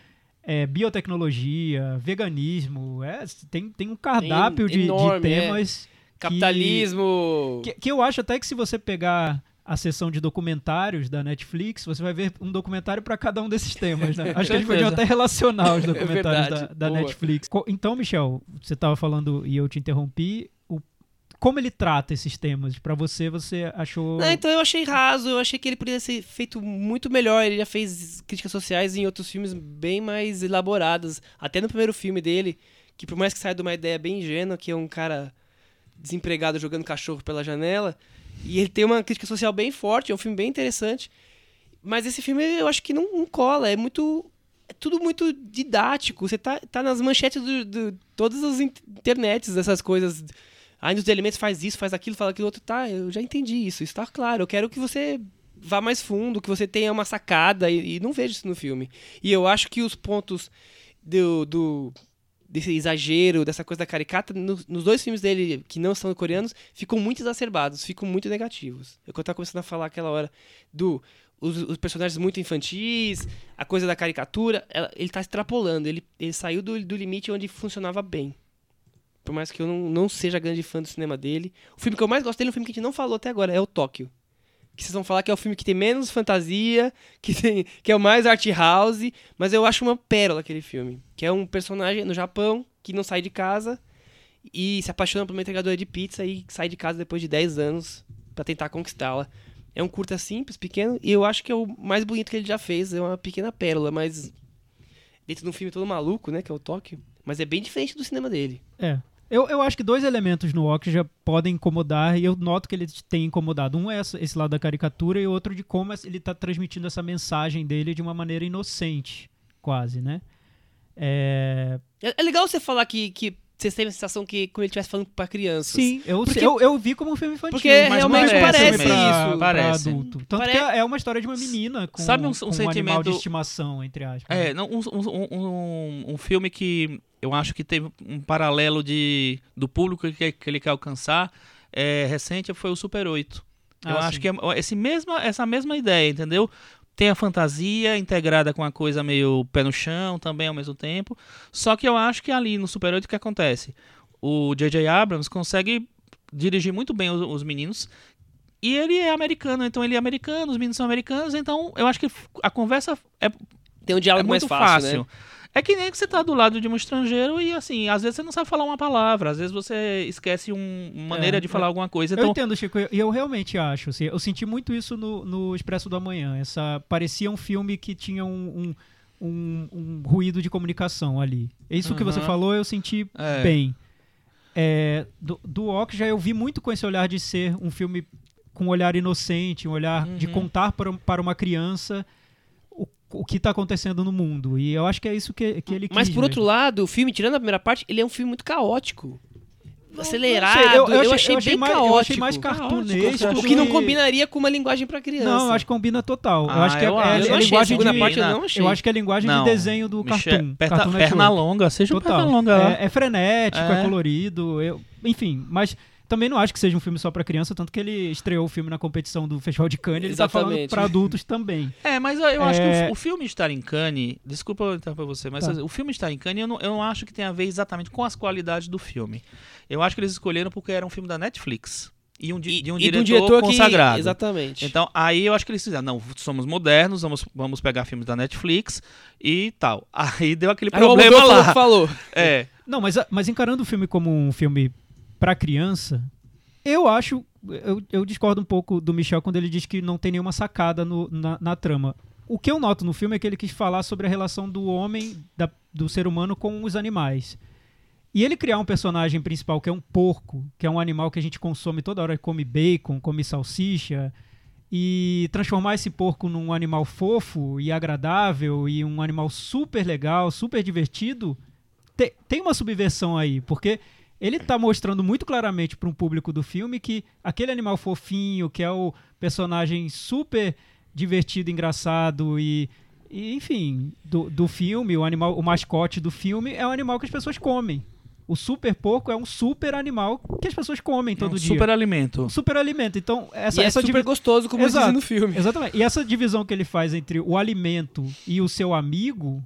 é, biotecnologia, veganismo, é, tem, tem um cardápio de, de enorme, é. temas que- Capitalismo. que, que eu acho até que se você pegar a seção de documentários da Netflix, você vai ver um documentário para cada um desses temas, né? [LAUGHS] Acho que eles podiam até relacionar os [LAUGHS] documentários da, verdade, da boa. Netflix. Então, Michel, você estava falando e eu te interrompi. O, como ele trata esses temas? Para você, você achou... Não, então eu achei raso, eu achei que ele poderia ser feito muito melhor. Ele já fez críticas sociais em outros filmes bem mais elaboradas. Até no primeiro filme dele, que por mais que saia de uma ideia bem ingênua, que é um cara desempregado jogando cachorro pela janela, e ele tem uma crítica social bem forte, é um filme bem interessante. Mas esse filme eu acho que não, não cola, é muito. É tudo muito didático. Você tá, tá nas manchetes de do, todas as in- internets, dessas coisas. A de alimentos faz isso, faz aquilo, faz aquilo outro. Tá, eu já entendi isso. Isso tá claro. Eu quero que você vá mais fundo, que você tenha uma sacada. E, e não vejo isso no filme. E eu acho que os pontos do, do desse exagero, dessa coisa da caricata, no- nos dois filmes dele, que não são coreanos, ficam muito exacerbados, ficam muito negativos. Eu tava começando a falar aquela hora do os, os personagens muito infantis, a coisa da caricatura, ela- ele tá extrapolando, ele, ele saiu do, do limite onde funcionava bem. Por mais que eu não, não seja grande fã do cinema dele. O filme que eu mais gosto dele é um filme que a gente não falou até agora, é o Tóquio. Que vocês vão falar que é o filme que tem menos fantasia, [LAUGHS] que, tem, que é o mais art house, mas eu acho uma pérola aquele filme. Que é um personagem no Japão que não sai de casa e se apaixona por uma entregadora de pizza e sai de casa depois de 10 anos pra tentar conquistá-la. É um curta simples, pequeno, e eu acho que é o mais bonito que ele já fez. É uma pequena pérola, mas dentro de um filme todo maluco, né, que é o Tóquio. Mas é bem diferente do cinema dele. É. Eu, eu acho que dois elementos no Ock já podem incomodar, e eu noto que ele tem incomodado. Um é esse lado da caricatura, e outro de como ele está transmitindo essa mensagem dele de uma maneira inocente, quase, né? É, É, é legal você falar que, que você tem a sensação que como ele estivesse falando pra crianças. Sim, eu, Porque- eu, eu vi como um filme infantil. Porque mas realmente não parece filme pra- isso. pra Parece. adulto. Tanto Pare- que é uma história de uma menina com, Sabe um- um com um animal sentimento- de estimação, entre aspas. É, né? não, um, um, um, um filme que eu acho que teve um paralelo de, do público que, que ele quer alcançar é, recente foi o Super 8. Eu Ah, acho sim. que é esse mesma, essa mesma ideia, entendeu? Tem a fantasia integrada com a coisa meio pé no chão também ao mesmo tempo. Só que eu acho que ali no Super 8 o que acontece? O J.J. Abrams consegue dirigir muito bem os, os meninos. E ele é americano, então ele é americano, os meninos são americanos, então eu acho que a conversa é Tem um diálogo é mais muito fácil, fácil. né? É que nem que você tá do lado de um estrangeiro e assim, às vezes você não sabe falar uma palavra, às vezes você esquece um- uma maneira É, de falar é. alguma coisa. Eu Então, entendo, Chico, e eu realmente acho. assim, eu senti muito isso no, no Expresso do Amanhã. Essa, parecia um filme que tinha um, um, um- um ruído de comunicação ali. Isso que você Aham. falou, eu senti É. bem. É, do, do Ok já eu vi muito com esse olhar de ser um filme com um olhar inocente, um olhar de Uhum. contar para, para uma criança o, que está acontecendo no mundo. E eu acho que é isso que, que ele quis. Mas por outro mesmo. lado, o filme, tirando a primeira parte, ele é um filme muito caótico. Acelerado, Não sei, eu, achei, bem mais, caótico. eu achei mais cartunesco. Caótico, O que não combinaria com uma linguagem pra criança. Não, eu acho que combina total. eu Ah, acho que é, eu é- é Eu achei, linguagem de, parte eu Não, achei. eu acho que é linguagem Não, de desenho do Michel- cartoon. perna, Cartoon perna Network. longa, seja um Total. perna longa. É, é frenético, é, É. colorido. eu- enfim, mas também não acho que seja um filme só pra criança, tanto que ele estreou o filme na competição do Festival de Cannes, ele tá falando pra adultos também. [LAUGHS] É, mas eu, eu acho que É. o, o filme estar em Cannes, desculpa eu interromper você, mas Tá. o filme estar em Cannes eu não, eu não acho que tem a ver exatamente com as qualidades do filme. Eu acho que eles escolheram porque era um filme da Netflix e um, di- E, de um e diretor, de um diretor que- consagrado. Exatamente. Então, aí eu acho que eles fizeram, não, somos modernos, vamos, vamos pegar filmes da Netflix e tal. Aí deu aquele Aí o problema lá. falou, falou. É, Não, mas, mas encarando o filme como um filme pra criança, eu acho. Eu, eu discordo um pouco do Michel quando ele diz que não tem nenhuma sacada no- na, na trama. O que eu noto no filme é que ele quis falar sobre a relação do homem, da- do ser humano com os animais. E ele criar um personagem principal que é um porco, que é um animal que a gente consome toda hora, come bacon, come salsicha, e transformar esse porco num animal fofo e agradável e um animal super legal, super divertido, te- tem uma subversão aí, porque ele tá mostrando muito claramente para um público do filme que aquele animal fofinho, que é o personagem super divertido, engraçado e, e, enfim, do, do filme, o animal, o mascote do filme é um animal que as pessoas comem. O super porco é um super animal que as pessoas comem todo um dia. super alimento. Um super alimento. Então, essa, e é essa super divi- gostoso, como Exato. no filme. Exatamente. E essa divisão que ele faz entre o alimento e o seu amigo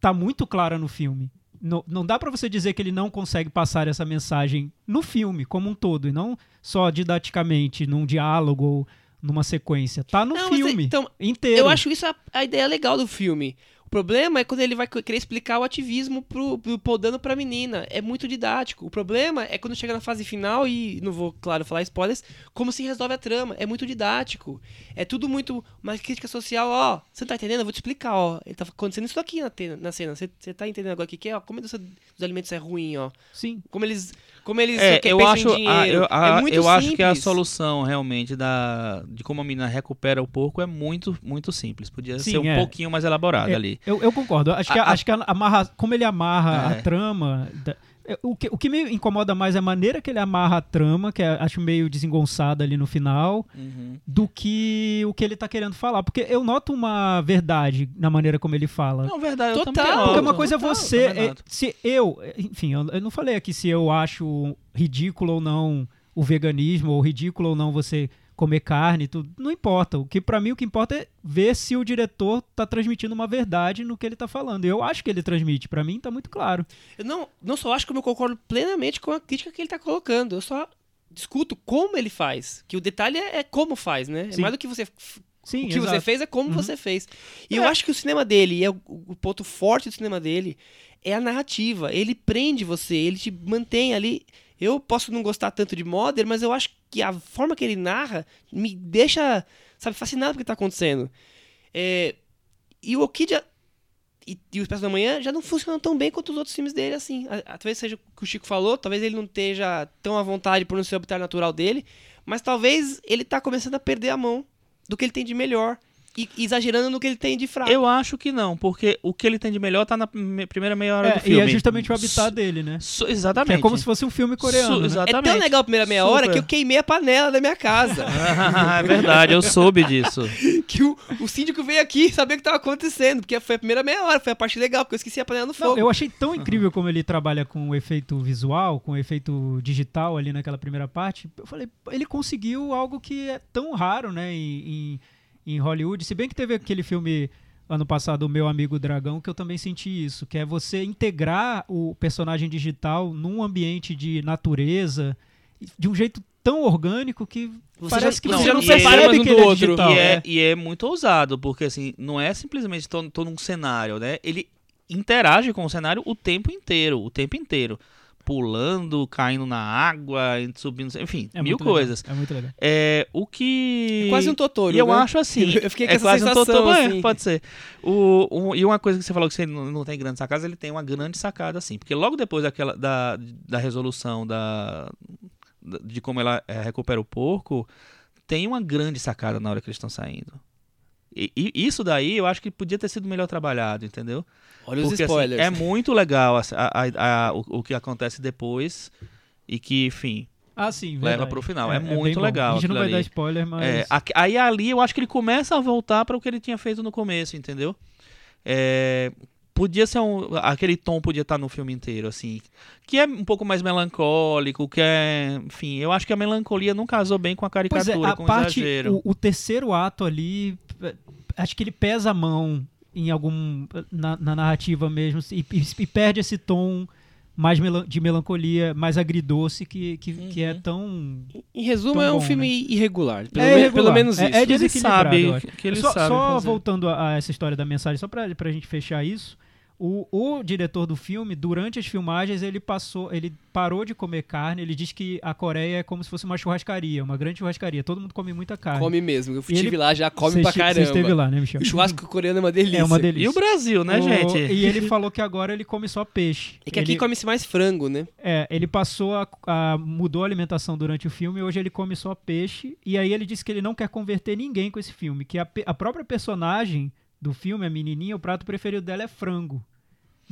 tá muito clara no filme. Não, não dá pra você dizer que ele não consegue passar essa mensagem no filme como um todo, e não só didaticamente, num diálogo ou numa sequência. Tá no Não, filme então, inteiro. Eu acho isso a, a ideia legal do filme. O problema é quando ele vai querer explicar o ativismo pro, pro Paul Dano pra menina. É muito didático. O problema é quando chega na fase final e, não vou, claro, falar spoilers, como se resolve a trama. É muito didático. É tudo muito uma crítica social. Ó, você não tá entendendo? Eu vou te explicar, ó. Ele tá acontecendo isso aqui na, na cena. Você, você tá entendendo agora o que, que é? Ó, como dos alimentos é ruim, ó. Sim. Como eles, como eles É, eu acho, em dinheiro. a, eu, a- é muito eu acho que a simples. solução realmente da, de como a menina recupera o porco é muito, muito simples. Podia Sim, ser um é. pouquinho mais elaborado É, ali. Eu, eu concordo. Acho que, A- a- acho que a- amarra, como ele amarra É. a trama. da- é, o, que, o que me incomoda mais é a maneira que ele amarra a trama, que é, acho meio desengonçada ali no final, Uhum. do que o que ele tá querendo falar. Porque eu noto uma verdade na maneira como ele fala. Não, verdade, eu Total. também Porque noto. uma coisa é Total, você. também é- se eu. Enfim, eu, eu não falei aqui se eu acho ridículo ou não o veganismo, ou ridículo ou não você comer carne, tudo. Não importa. O que para mim o que importa é ver se o diretor tá transmitindo uma verdade no que ele tá falando. Eu acho que ele transmite. Para mim tá muito claro. Eu não, não só acho como eu concordo plenamente com a crítica que ele tá colocando. Eu só discuto como ele faz. Que o detalhe é, é como faz, né? É Sim. mais do que você. Sim, o que você exato. fez é como Uhum. você fez. E eu acho que o cinema dele, é o, o ponto forte do cinema dele, é a narrativa. Ele prende você, ele te mantém ali. Eu posso não gostar tanto de Modern, mas eu acho que a forma que ele narra me deixa, sabe, fascinado com o que tá acontecendo. É, e o Okid e, e o Expresso da Manhã já não funcionam tão bem quanto os outros filmes dele, assim. Talvez seja o que o Chico falou, talvez ele não esteja tão à vontade por não ser o habitat natural dele, mas talvez ele tá começando a perder a mão do que ele tem de melhor exagerando no que ele tem de fraco. Eu acho que não, porque o que ele tem de melhor tá na me- primeira meia hora É, do e filme. é justamente o habitat dele, né? Su- Que exatamente. é como se fosse um filme coreano. Né? É exatamente. tão legal a primeira meia hora Super. que eu queimei a panela da minha casa. [LAUGHS] é verdade, eu soube disso. [LAUGHS] que o, o síndico veio aqui saber o que tava acontecendo, porque foi a primeira meia hora, foi a parte legal, porque eu esqueci a panela no Não, fogo. eu achei tão incrível como ele trabalha com o efeito visual, com o efeito digital ali naquela primeira parte. Eu falei, ele conseguiu algo que é tão raro, né, em, em, em Hollywood. Se bem que teve aquele filme ano passado, O Meu Amigo Dragão, que eu também senti isso, que é você integrar o personagem digital num ambiente de natureza de um jeito tão orgânico que Você parece já- que não, você já não é- percebe um que do é outro. digital. e, é, é. e é muito ousado, porque assim, não é simplesmente tô num cenário, né? Ele interage com o cenário o tempo inteiro, o tempo inteiro. Pulando, caindo na água, subindo, enfim, É mil muito legal, coisas. É muito legal. É, o que. É quase um Totoro, E eu né? acho assim. [LAUGHS] Eu fiquei com é essa quase um sensação, Totoro, é, assim. pode ser. O, um- e uma coisa que você falou que você não, não tem grandes sacadas, ele tem uma grande sacada, assim. Porque logo depois daquela, da, da resolução da- de como ela é, recupera o porco, tem uma grande sacada na hora que eles estão saindo. E, e isso daí eu acho que podia ter sido melhor trabalhado, entendeu? Olha os Porque, assim, spoilers. é muito legal a- a- a- o, o que acontece depois e que, enfim, Ah, sim, leva pro final. É, bem muito bom. legal. A gente não vai dar ali. spoiler, mas... É, aí ali eu acho que ele começa a voltar para o que ele tinha feito no começo, entendeu? É, podia ser um, aquele tom podia estar no filme inteiro, assim, que é um pouco mais melancólico, que é, enfim, eu acho que a melancolia não casou bem com a Pois caricatura, é, a com o parte, exagero. o, o terceiro ato ali, é, acho que ele pesa a mão em algum na, na narrativa mesmo e, e- e perde esse tom mais de melancolia, mais agridoce que, que, que é Uhum. tão Em resumo, Tão é um bom, filme irregular. Pelo, É me- irregular. pelo menos É- isso. é ele desequilibrado, sabe que ele só, sabe só voltando a, a essa história da mensagem, só pra, pra gente fechar isso, o, o diretor do filme, durante as filmagens, ele passou, ele parou de comer carne, ele diz que a Coreia é como se fosse uma churrascaria, uma grande churrascaria, todo mundo come muita carne. Come mesmo. Eu estive ele- lá, já come Você pra esti- Você caramba. esteve lá, né, Michel? O churrasco coreano é uma delícia. É uma delícia. E o Brasil, né, O- gente? E ele falou que agora ele come só peixe. É que aqui ele, come-se mais frango, né? é, ele passou a, a- mudou a alimentação durante o filme e hoje ele come só peixe. E aí ele disse que ele não quer converter ninguém com esse filme, que a, a própria personagem do filme, a menininha, o prato preferido dela é frango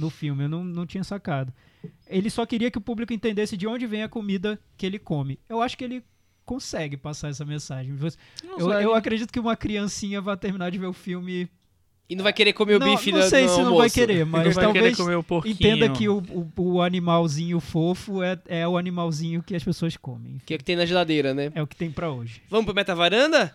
no filme. Eu não, não tinha sacado. Ele só queria que o público entendesse de onde vem a comida que ele come. Eu acho que ele consegue passar essa mensagem. Eu, eu acredito que uma criancinha vai terminar de ver o filme. E não vai querer comer o não, bife não sei no se não vai almoço. querer, mas vai talvez querer comer o porquinho. entenda que o, o, o animalzinho fofo é, é o animalzinho que as pessoas comem. Que é o que tem na geladeira, né? É o que tem pra hoje. Vamos pro Meta Varanda?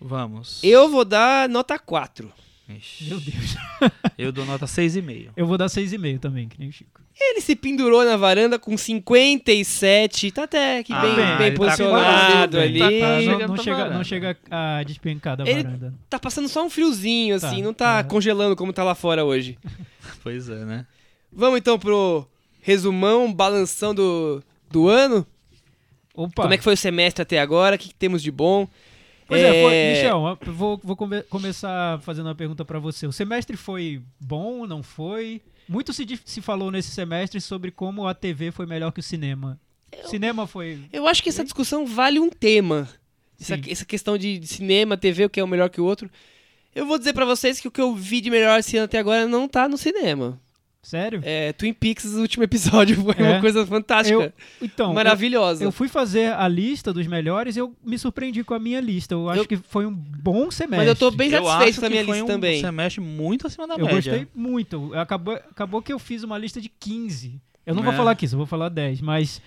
Vamos. Eu vou dar nota 4. Ixi, Meu Deus. [LAUGHS] Eu dou nota 6,5. Eu vou dar 6,5 também, que nem o Chico. Ele se pendurou na varanda com 57. Tá até que Ah, bem, bem, tá posicionado quase- ali. tá quase não, não chega, não chega a despencar da Ele- varanda. Tá passando só um friozinho, assim, Tá, não tá tá. congelando como tá lá fora hoje. [LAUGHS] Pois é, né? Vamos então pro resumão, balanção do, do ano. Opa. Como é que foi o semestre até agora? O que, que temos de bom? Pois é, foi, É, Michel, eu vou, vou come- começar fazendo uma pergunta pra você. O semestre foi bom, não foi? Muito se, se falou nesse semestre sobre como a TV foi melhor que o cinema. O cinema foi. Eu acho que essa discussão vale um tema. Essa, essa questão de de cinema, TV, o que é o melhor que o outro. Eu vou dizer pra vocês que o que eu vi de melhor esse ano até agora não tá no cinema. Sério? É, Twin Peaks, o último episódio, foi É. uma coisa fantástica. Eu- então, maravilhosa. Eu, eu fui fazer a lista dos melhores e eu me surpreendi com a minha lista. Eu acho Eu- que foi um bom semestre. Mas eu tô bem Eu satisfeito acho com a que minha foi lista um também. semestre muito acima da Eu média. gostei muito. Acabou, acabou que eu fiz uma lista de 15. Eu não vou É. falar 15, eu vou falar 10. Mas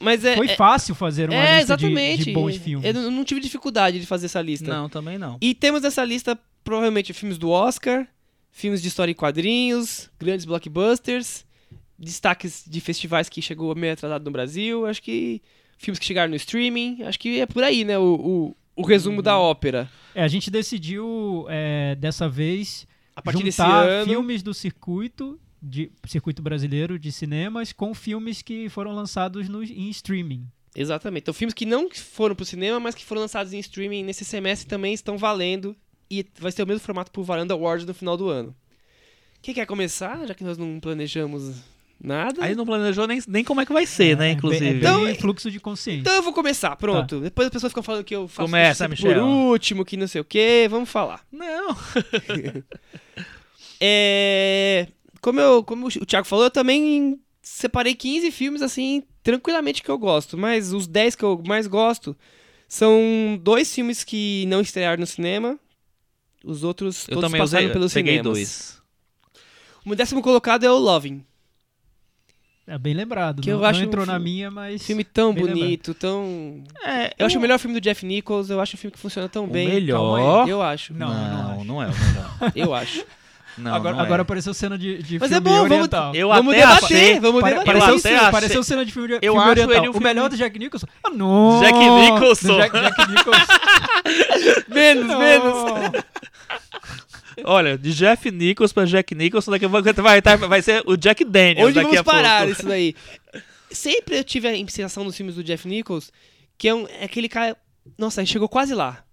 Mas é, foi é, fácil fazer uma é, lista de- exatamente. de, bons filmes. Eu não- não tive dificuldade de fazer essa lista. Não, também não. E temos nessa lista provavelmente filmes do Oscar, filmes de história em quadrinhos, grandes blockbusters, destaques de festivais que chegou meio atrasado no Brasil, acho que filmes que chegaram no streaming, acho que é por aí, né, o, o, o resumo da ópera. É, a gente decidiu é, dessa vez A partir desse juntar ano, filmes do circuito de circuito brasileiro de cinemas com filmes que foram lançados no, em streaming. exatamente. Então filmes que não foram pro cinema, mas que foram lançados em streaming nesse semestre também estão valendo e vai ser o mesmo formato pro Varanda Awards no final do ano. Quem quer começar, já que nós não planejamos nada? Aí não planejou nem, nem como é que vai ser, né, É, inclusive. bem- é Então, bem fluxo de consciência. Então eu vou começar, pronto. Depois as pessoas ficam falando que eu faço Começa, isso por Michel. último, que não sei o quê. Vamos falar. Não. [LAUGHS] É... Como, eu, como o Thiago falou, eu também separei 15 filmes, assim, tranquilamente que eu gosto. Mas os 10 que eu mais gosto são dois filmes que não estrearam no cinema. Os outros Eu todos também passaram usei, pelos peguei cinemas. dois. O décimo colocado é o Loving. É bem lembrado. Que não, eu acho não um entrou na filme- minha, mas. Filme tão bonito, tão... É, Eu acho o melhor filme do Jeff Nichols, eu acho um filme que funciona tão o bem. melhor. Eu acho, Não, Não, não não, acho. é o melhor. [LAUGHS] eu acho. Não, agora não é. agora apareceu cena de, de Mas é filme bom, vamos- oriental. Eu vamos até debater, achei- vamos debater. Pareceu, Eu até achei- pareceu cena de filme, de- Eu filme acho oriental. ele um o filme- melhor do Jack Nicholson? Ah, não! Jack Nicholson. Jack, Jack Nicholson. [LAUGHS] Menos, menos. Olha, de Jeff Nichols pra Jack Nicholson, daqui a pouco [LAUGHS] vai, tá- vai ser o Jack Daniels Onde daqui vamos a pouco. parar [LAUGHS] isso daí? Sempre eu tive a sensação nos filmes do Jeff Nichols que é, um, é aquele cara. Nossa, ele chegou quase lá.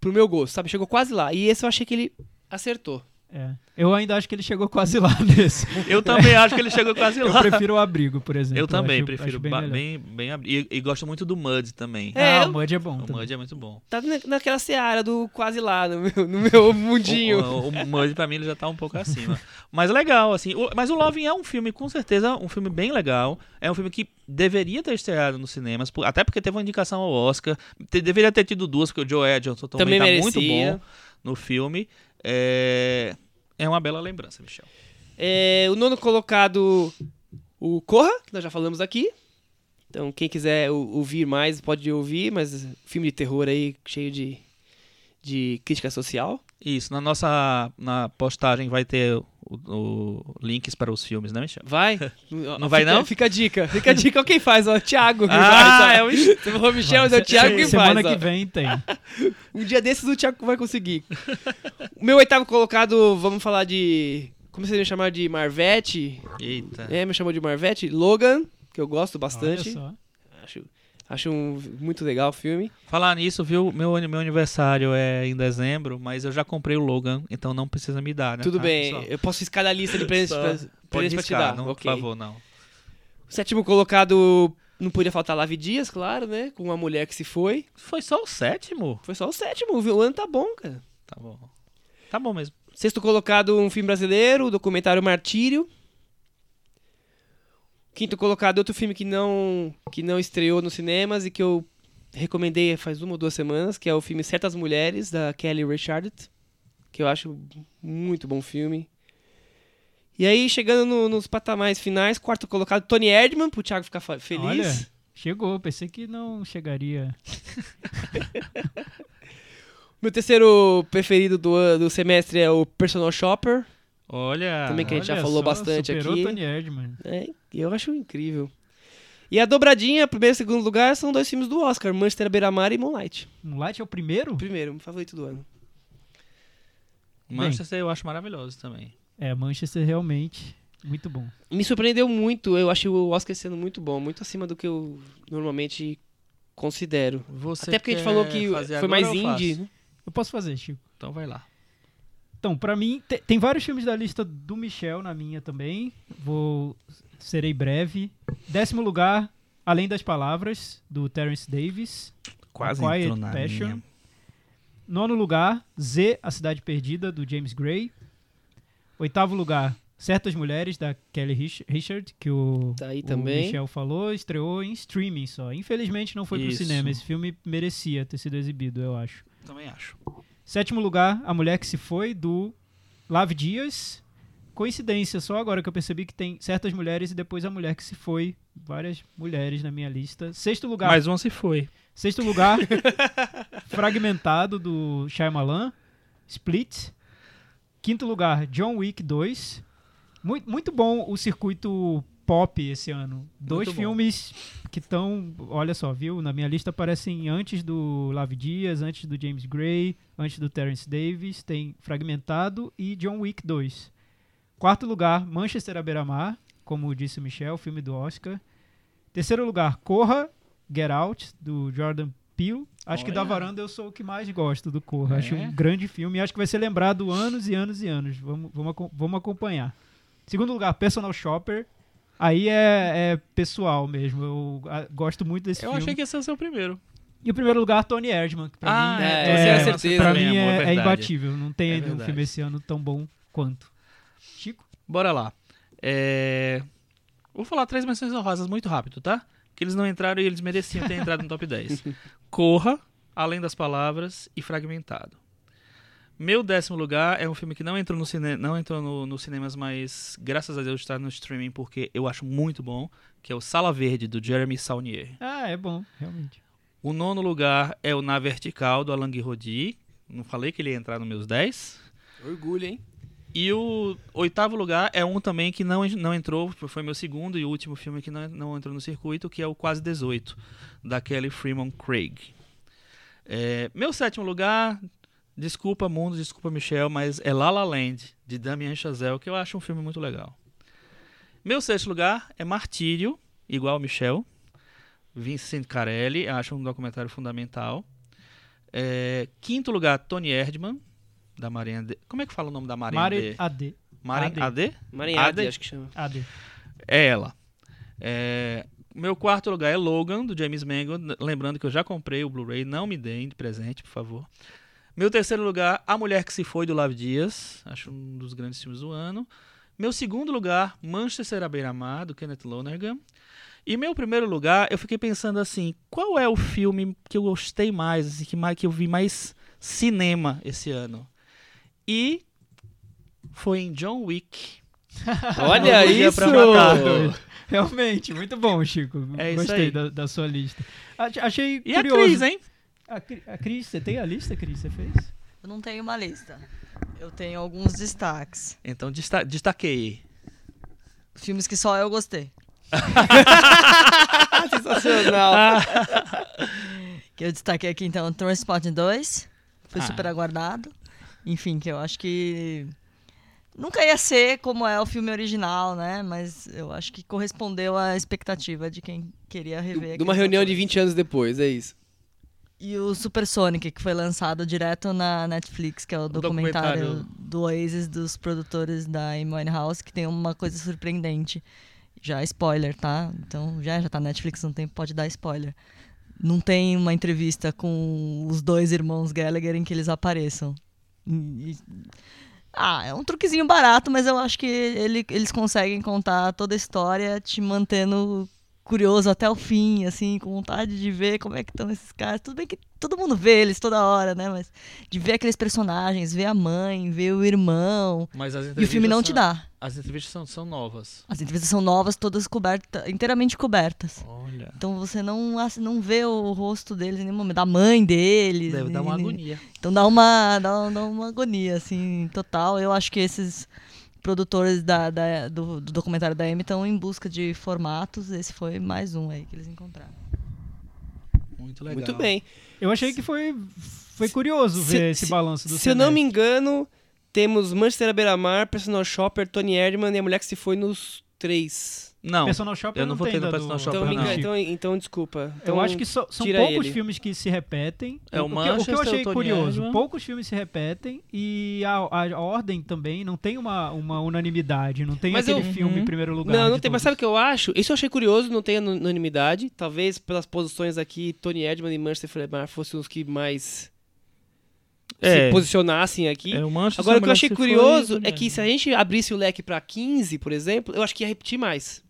Pro meu gosto, sabe? Chegou quase lá. E esse eu achei que ele acertou. É. Eu ainda acho que ele chegou quase lá [LAUGHS] nesse. Eu também acho que ele chegou quase Eu lá. prefiro o abrigo, por exemplo. Eu também acho- prefiro acho bem melhor. bem, bem, ab- e, e gosto muito do Mud também. É, ah, eu- o Mud é bom. O também. Mud é muito bom. Tá na- naquela seara do quase lá, no meu, no meu [LAUGHS] mundinho. O, o, o Mud pra mim ele já tá um pouco acima. Mas legal, assim. o- mas o Loving é um filme, com certeza, um filme bem legal. É um filme que deveria ter estreado nos cinemas, até porque teve uma indicação ao Oscar. Te- deveria ter tido duas, porque o Joe Edgerton também, Também tá muito merecia. bom no filme. É, é uma bela lembrança, Michel. É, o nono colocado, o Corra, que nós já falamos aqui. Então, quem quiser ou- ouvir mais, pode ouvir, mas filme de terror aí, cheio de, de crítica social. Isso, na nossa na postagem vai ter o, o- links para os filmes, né, Michel? Vai? [LAUGHS] Não vai, Fica- não? Fica a dica. Fica a dica. Ó, quem faz? Ó, o Thiago. Ah, faz, é o Você falou Michel, mas é o Thiago que Semana faz. ó. que vem tem. [LAUGHS] Um dia desses o Thiago vai conseguir. o meu oitavo colocado, vamos falar de... Como vocês me chamar de Marvete? Eita. É, me chamou de Marvete. Logan, que eu gosto Olha bastante. só. Acho, acho um, muito legal o filme. Falar nisso, viu? Meu, meu aniversário é em dezembro, mas eu já comprei o Logan, então não precisa me dar, né? Tudo tá, bem, pessoal? eu posso riscar da lista de [LAUGHS] presentes Só pra, presentes pra te riscar, dar. não, ok. por favor, não. O sétimo colocado, não podia faltar Lave Dias, claro, né? Com uma mulher que se foi. Foi só o sétimo? Foi só o sétimo, o ano tá bom, cara. Tá bom. Tá bom mesmo. Sexto colocado, um filme brasileiro, o documentário Martírio. Quinto colocado, outro filme que não, que não estreou nos cinemas e que eu recomendei faz uma ou duas semanas, que é o filme Certas Mulheres, da Kelly Reichardt, que eu acho muito bom filme. E aí, chegando no- nos patamais finais, quarto colocado, Tony Erdman, pro Thiago ficar feliz. Olha. Chegou, pensei que não chegaria. [LAUGHS] Meu terceiro preferido do, do semestre é o Personal Shopper. Olha. Também que a gente já falou só, bastante superou aqui. Tony Erdmann. É, eu acho incrível. E a dobradinha, primeiro e segundo lugar, são dois filmes do Oscar, Manchester Beira-Mar e Moonlight. Moonlight é o primeiro? O primeiro, meu favorito do ano. Manchester eu acho maravilhoso também. É, Manchester realmente muito bom. Me surpreendeu muito, eu achei o Oscar sendo muito bom, muito acima do que eu normalmente considero. Você Até porque a gente falou que foi mais indie. né? Eu posso fazer, Chico. Então vai lá. Então, pra mim, te- tem vários filmes da lista do Michel na minha também. Vou. Serei breve. Décimo lugar, Além das Palavras, do Terence Davis. Quase Quiet entrou na Passion. minha. Nono lugar, Z, A Cidade Perdida, do James Gray. Oitavo lugar, Certas Mulheres, da Kelly Rich- Richard, que o, Tá aí o também. Michel falou, estreou em streaming só. Infelizmente não foi pro Isso. cinema. Esse filme merecia ter sido exibido, eu acho. Também acho. Sétimo lugar, A Mulher que Se Foi, do Lave Dias. Coincidência, só agora que eu percebi que tem certas mulheres e depois A Mulher que Se Foi. Várias mulheres na minha lista. Sexto lugar, Mais uma se foi. sexto lugar [LAUGHS] Fragmentado, do Shyamalan. Split. Quinto lugar, John Wick 2. Muito, muito bom o circuito pop esse ano. Dois Muito bom. filmes que estão, olha só, viu? Na minha lista aparecem antes do Lave Dias, antes do James Gray, antes do Terence Davis. Tem Fragmentado e John Wick 2. Quarto lugar, Manchester à beira-mar, como disse o Michel, filme do Oscar. Terceiro lugar, Corra, Get Out, do Jordan Peele. Acho que da Olha. varanda eu sou o que mais gosto do Corra. Acho É? um grande filme e acho que vai ser lembrado anos e anos e anos. Vamos, vamos, vamos acompanhar. Segundo lugar, Personal Shopper. Aí é, é pessoal mesmo. Eu ah, gosto muito desse Eu filme. achei que esse ia ser o primeiro. E o primeiro lugar, Tony Erdman. Que pra Ah, mim, é, é, é a certeza pra mesmo, mim é é, é imbatível. Não tem É um filme esse ano tão bom quanto. Chico? Bora lá. É... Vou falar três menções honrosas muito rápido, tá? Que eles não entraram e eles mereciam ter entrado no top 10. [LAUGHS] Corra, Além das Palavras e Fragmentado. Meu décimo lugar é um filme que não entrou no cine... não entrou no, nos cinemas, mas graças a Deus está no streaming porque eu acho muito bom, que é o Sala Verde do Jeremy Saunier. Ah, é bom, realmente. O nono lugar é o Na Vertical do Alain Guiraudy. Não falei que ele ia entrar nos meus 10. Orgulho, hein? E o oitavo lugar é um também que não, não entrou, foi meu segundo e último filme que não, não entrou no circuito, que é o Quase 18, da Kelly Freeman Craig. É, meu sétimo lugar, desculpa mundo, desculpa Michel, mas é La La Land, de Damien Chazelle, que eu acho um filme muito legal. Meu sexto lugar é Martírio, igual Michel, Vincent Carelli, acho um documentário fundamental. É, quinto lugar, Tony Erdman, da Marinha D. Como é que fala o nome da Marinha Mare D? AD. Maren AD. AD? Marinhade, AD? acho que chama. AD. É ela. É, meu quarto lugar é Logan, do James Mangold. Lembrando que eu já comprei o Blu-ray, não me deem de presente, por favor. Meu terceiro lugar, A Mulher que Se Foi, do Lave Dias. Acho um dos grandes filmes do ano. Meu segundo lugar, Manchester à Beira-Mar, do Kenneth Lonergan. E meu primeiro lugar, eu fiquei pensando assim, qual é o filme que eu gostei mais, assim, que, mais, que eu vi mais cinema esse ano? E foi em John Wick. [LAUGHS] Olha isso! [LAUGHS] Realmente, muito bom, Chico. É isso Gostei aí. da, da sua lista. Ach- Achei E a curioso. Cris, hein? A, Cri- a Cris, você tem a lista, Cris? Você fez? Eu não tenho uma lista. Eu tenho alguns destaques. Então desta destaquei. Filmes que só eu gostei. [LAUGHS] Sensacional. [LAUGHS] Que eu destaquei aqui então Transpotting 2. Foi Ah. super aguardado. Enfim, que eu acho que nunca ia ser como é o filme original, né? Mas eu acho que correspondeu à expectativa de quem queria rever. De uma reunião de atores. 20 anos depois, é isso. E o Super Sonic, que foi lançado direto na Netflix, que é o documentário, documentário. do Oasis dos produtores da Amy Winehouse, que tem uma coisa surpreendente. Já spoiler, tá? Então já já tá na Netflix, não tem, pode dar spoiler. Não tem uma entrevista com os dois irmãos Gallagher em que eles apareçam. E- ah, é um truquezinho barato, mas eu acho que ele- eles conseguem contar toda a história te mantendo curioso até o fim, assim, com vontade de ver como é que estão esses caras. Tudo bem que todo mundo vê eles toda hora, né? Mas de ver aqueles personagens, ver a mãe, ver o irmão. Mas as E o filme não te entrevistas dá. As entrevistas são, são novas. As entrevistas são novas, todas cobertas, inteiramente cobertas. Olha. Então você não, não vê o rosto deles em nenhum momento, da mãe deles. Deve dar uma agonia. Então dá uma, dá, dá uma agonia, assim, total. Eu acho que esses produtores da, da- do, do documentário da Amy estão em busca de formatos. Esse foi mais um aí que eles encontraram. Muito legal. Muito bem. Eu achei que foi, foi curioso Se- ver esse se- balanço do Se eu não me semestre. engano, temos Manchester à beira-mar, Personal Shopper, Tony Erdman e a mulher que se foi nos três. Não, Personal Shopper eu não não votei tem no Personal do- Shopper, Então, não. então, então desculpa. Então, eu acho que so- são poucos ele. filmes que se repetem. É o o, que, o que Manchester, eu achei curioso, poucos filmes se repetem e a, a ordem também não tem uma, uma unanimidade, não tem Mas aquele eu- filme Uhum. em primeiro lugar. Não, não tem, mas todos. sabe o que eu acho? Isso eu achei curioso, não tem unanimidade. Talvez pelas posições aqui, Tony Erdman e Manchester Flemar fossem os que mais É. se posicionassem aqui. É o Manchester, Agora, o que eu a achei curioso foi, é que se a gente abrisse o leque pra 15, por exemplo, eu acho que ia repetir mais.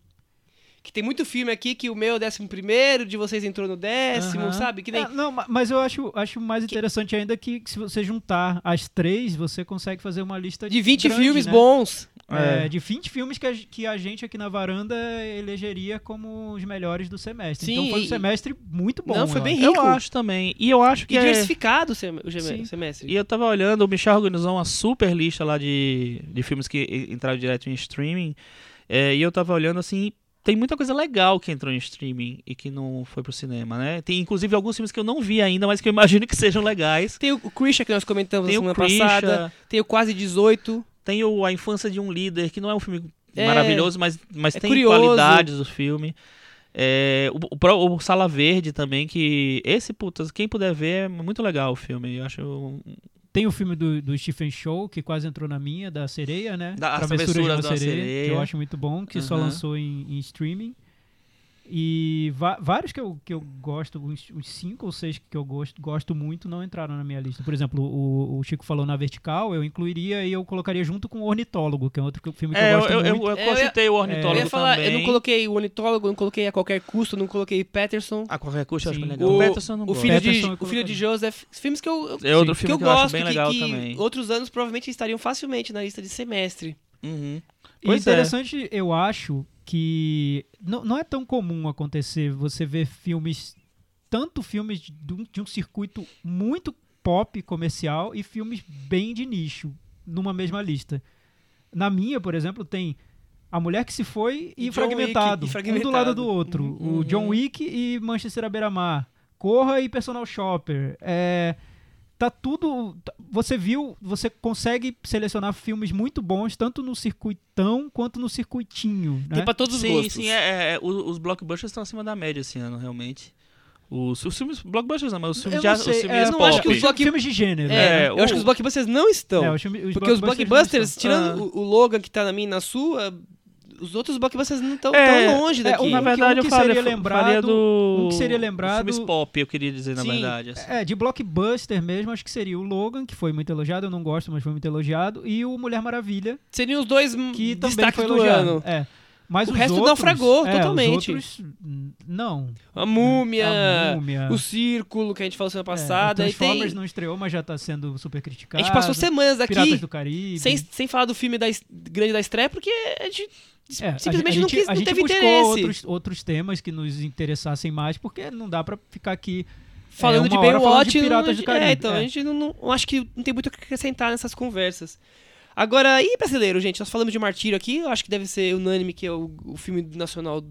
Que tem muito filme aqui que o meu é o décimo primeiro, de vocês entrou no décimo, Aham. sabe? Que nem... É, não, ma- mas eu acho, acho mais interessante ainda que, que se você juntar as três, você consegue fazer uma lista de 20 grande, filmes né? bons. É, É. de 20 filmes que a, que a gente aqui na varanda elegeria como os melhores do semestre. então Sim, foi um semestre muito bom. Não, foi bem rico. Eu acho também. E eu acho que E é... diversificado o sem- o Sim. semestre. E eu tava olhando, o Michel organizou uma super lista lá de, de filmes que entraram direto em streaming. É, e eu tava olhando assim, tem muita coisa legal que entrou em streaming e que não foi pro cinema, né? Tem inclusive alguns filmes que eu não vi ainda, mas que eu imagino que [LAUGHS] sejam legais. Tem o Christian que nós comentamos Tem semana Krisha, passada. Tem o Quase 18. tem o A Infância de um Líder, que não é um filme É, maravilhoso, mas, mas é tem curioso. qualidades do filme. É, o, o o Sala Verde também, que esse, putas, quem puder ver, é muito legal o filme. Eu acho Tem o filme do, do Stephen Show, que quase entrou na minha, da sereia, né? Da- de uma Travessuras de uma sereia, que eu Sereia. acho muito bom, que só Aham. lançou em, em streaming. E vários que eu, que eu gosto, uns, uns cinco ou seis que eu gosto, gosto muito, não entraram na minha lista. Por exemplo, o, o Chico falou na Vertical, eu incluiria e eu colocaria junto com o Ornitólogo, que é outro filme que É, eu eu, gosto eu, eu, muito. eu É, eu ia- cogitei o Eu ornitólogo ia falar, também. eu não coloquei o Ornitólogo, não coloquei a qualquer custo, não coloquei Patterson. A qualquer custo eu acho legal. O, Peterson eu não o gosto. filho, de, Patterson eu o filho de. Joseph, filmes que eu, eu- É outro que filme eu que eu gosto, bem que, legal que também. outros anos provavelmente estariam facilmente na lista de semestre. Uhum. E Pois é. interessante, eu acho que não, não é tão comum acontecer você ver filmes, tanto filmes de um, de um circuito muito pop comercial e filmes bem de nicho numa mesma lista. Na minha, por exemplo, tem A Mulher que se foi e Fragmentado, Wick e um Fragmentado. do lado do outro. Uhum. O John Wick e Manchester à beira-mar. Corra e Personal Shopper. É, tá tudo. tá- Você viu, você consegue selecionar filmes muito bons, tanto no circuitão quanto no circuitinho. Né? Tem pra todos os Sim, gostos. sim, é, é, os, os blockbusters estão acima da média esse ano, realmente. Os, os filmes blockbusters não, mas os filmes, Eu de, os filmes é, eu não pop. acho que os block- filmes de gênero. É, né? É, eu acho que o- os blockbusters não estão. É, os filmes- os porque os blockbusters tirando Ah. o, o Logan que tá na minha e na sua, os outros blockbusters não estão É, tão longe é, daqui. um Na que- verdade, um que eu seria faria lembrado- do... um que seria lembrado- Filmes pop, eu queria dizer, na Sim. verdade. assim. É, de blockbuster mesmo, acho que seria o Logan, que foi muito elogiado, eu não gosto, mas foi muito elogiado, e o Mulher Maravilha, Seriam os dois que também destaques foi do elogiado. ano. É. Mas O resto outros, naufragou é, totalmente. Os outros, não. A Múmia, A Múmia. o Círculo, que a gente falou semana É, passada. o e tem... Transformers não estreou, mas já tá sendo super A criticado. gente passou semanas aqui sem, sem falar do filme da, grande da estreia, porque a gente É, a simplesmente gente- não, quis, a não gente teve interesse. Outros, outros temas que nos interessassem mais, porque não dá pra ficar aqui Falando É, de falando Baywatch, de Piratas não, do Caribe, É, então, é. a gente não, não- acho que não tem muito o que acrescentar nessas conversas. Agora, e brasileiro, gente? Nós falamos de Martírio aqui, eu acho que deve ser unânime que é o, o filme nacional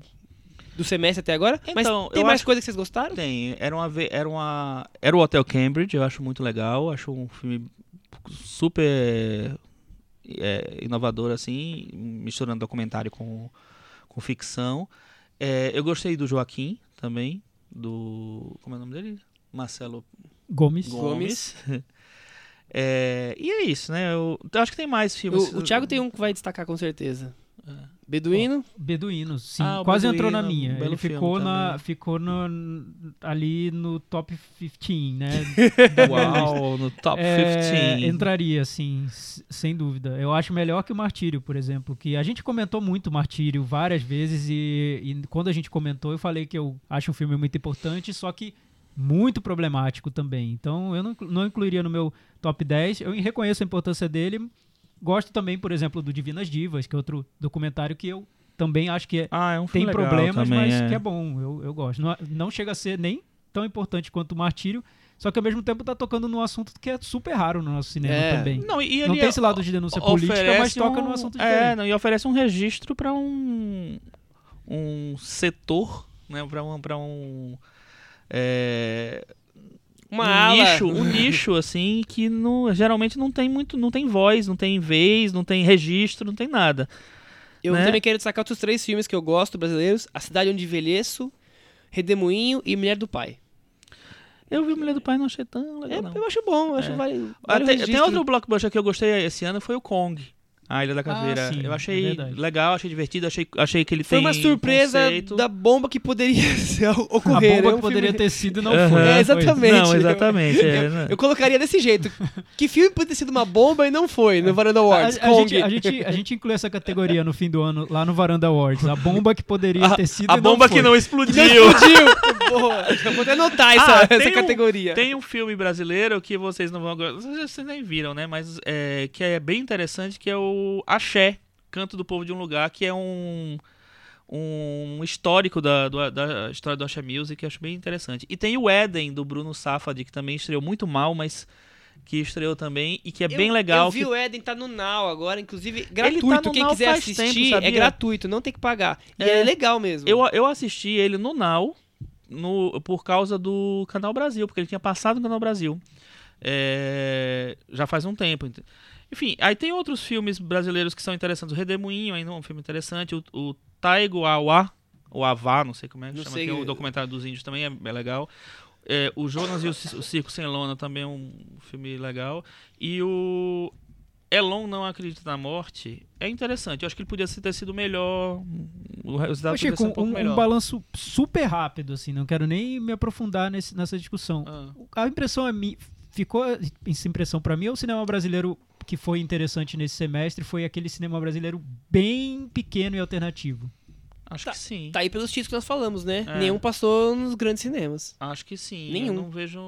do semestre até agora. Então, mas tem mais acho- coisa que vocês gostaram? Tem, era uma, era uma, era o Hotel Cambridge, eu acho muito legal, acho um filme super é, inovador assim, misturando documentário com, com ficção. É, eu gostei do Joaquim também, do como é o nome dele? Marcelo Gomes. Gomes. [LAUGHS] É, e é isso, né? Eu, eu acho que tem mais filmes. O, o Thiago tem um que vai destacar com certeza. É. Beduíno. Beduínos, sim. Ah, o Quase Beduíno, entrou na um minha. belo Ele ficou, na, ficou no, ali no top 15, né? [LAUGHS] Uau, no top É, 15. entraria, sim, sem dúvida. Eu acho melhor que o Martírio, por exemplo, que a gente comentou muito Martírio várias vezes e, e quando a gente comentou eu falei que eu acho um filme muito importante, só que muito problemático também. Então eu não, não incluiria no meu top 10. Eu reconheço a importância dele, gosto também, por exemplo, do Divinas Divas, que é outro documentário que eu também acho que é- Ah, é um tem problemas, também, mas é. que é bom. Eu, eu gosto. Não, não chega a ser nem tão importante quanto o Martírio, só que ao mesmo tempo tá tocando num assunto que é super raro no nosso cinema É. também. Não, e Não ele tem esse lado de denúncia política, mas toca um- num assunto É, diferente. não, e oferece um registro para um um setor, né, para um para um é, Uma um ala. nicho, um nicho assim que não, geralmente não tem muito, não tem voz, não tem vez, não tem registro, não tem nada. Eu né? também quero destacar outros três filmes que eu gosto, brasileiros. A Cidade Onde Envelheço, Redemoinho e Mulher do Pai. Eu vi Mulher do Pai não achei tão É, legal não. eu acho bom, eu acho É. vale, Ah, vale o tem, outro blockbuster que eu gostei esse ano foi o Kong. A Ilha da Caveira. sim, eu é achei verdade. legal, achei divertido, achei, achei que ele Foi tem uma surpresa conceito. da bomba que poderia [LAUGHS] ser- A ocorrer. bomba É um que poderia filme- ter sido não Aham. foi. É, Foi. exatamente. Não, exatamente. é, Eu, né? eu colocaria desse jeito. Que filme pode ter sido uma bomba e não foi no Varanda A, Awards? a Kong. gente, a, gente, a gente inclui essa categoria no fim do ano lá no Varanda Awards. A bomba que poderia A, ter sido a e bomba não que foi. não Que explodiu. não explodiu! [LAUGHS] Boa. Eu vou até anotar essa, Ah, essa tem um- categoria. Tem um filme brasileiro que vocês não vão. Vocês vocês nem viram, né? Mas é, que é bem interessante, que é o Axé, Canto do Povo de um Lugar, que é um. Um histórico da, do- da história do Axé Music, que eu acho bem interessante. E tem o Éden, do Bruno Safadi, que também estreou muito mal, mas que estreou também e que é bem Eu- legal. Eu vi que- o Eden tá no Now agora, inclusive tá gratuito. no Quem Now quiser assistir tempo, é gratuito, não tem que pagar. E É. é, legal mesmo. Eu, eu assisti ele no Now no, por causa do Canal Brasil, porque ele tinha passado no Canal Brasil. É, já faz um tempo. Enfim, aí tem outros filmes brasileiros que são interessantes. O Redemoinho ainda é um filme interessante. O, o Taigo Awa, ou Avá, não sei como é que Não chama, sei. que é o documentário dos índios também é, é legal. É, o Jonas e o, o Circo Sem Lona também é um filme legal. E o Elon Não Acredita na Morte é interessante. Eu acho que ele podia ter sido melhor. O resultado podia ser Chico, um pouco um, melhor. um balanço super rápido, assim, não quero nem me aprofundar nesse- nessa discussão. Ah. A impressão é mi, ficou essa impressão pra mim, o cinema brasileiro que foi interessante nesse semestre foi aquele cinema brasileiro bem pequeno e alternativo. Acho Tá- que sim. Tá aí pelos títulos que nós falamos, né? É. Nenhum passou nos grandes cinemas. Acho que sim. Nenhum. Eu não vejo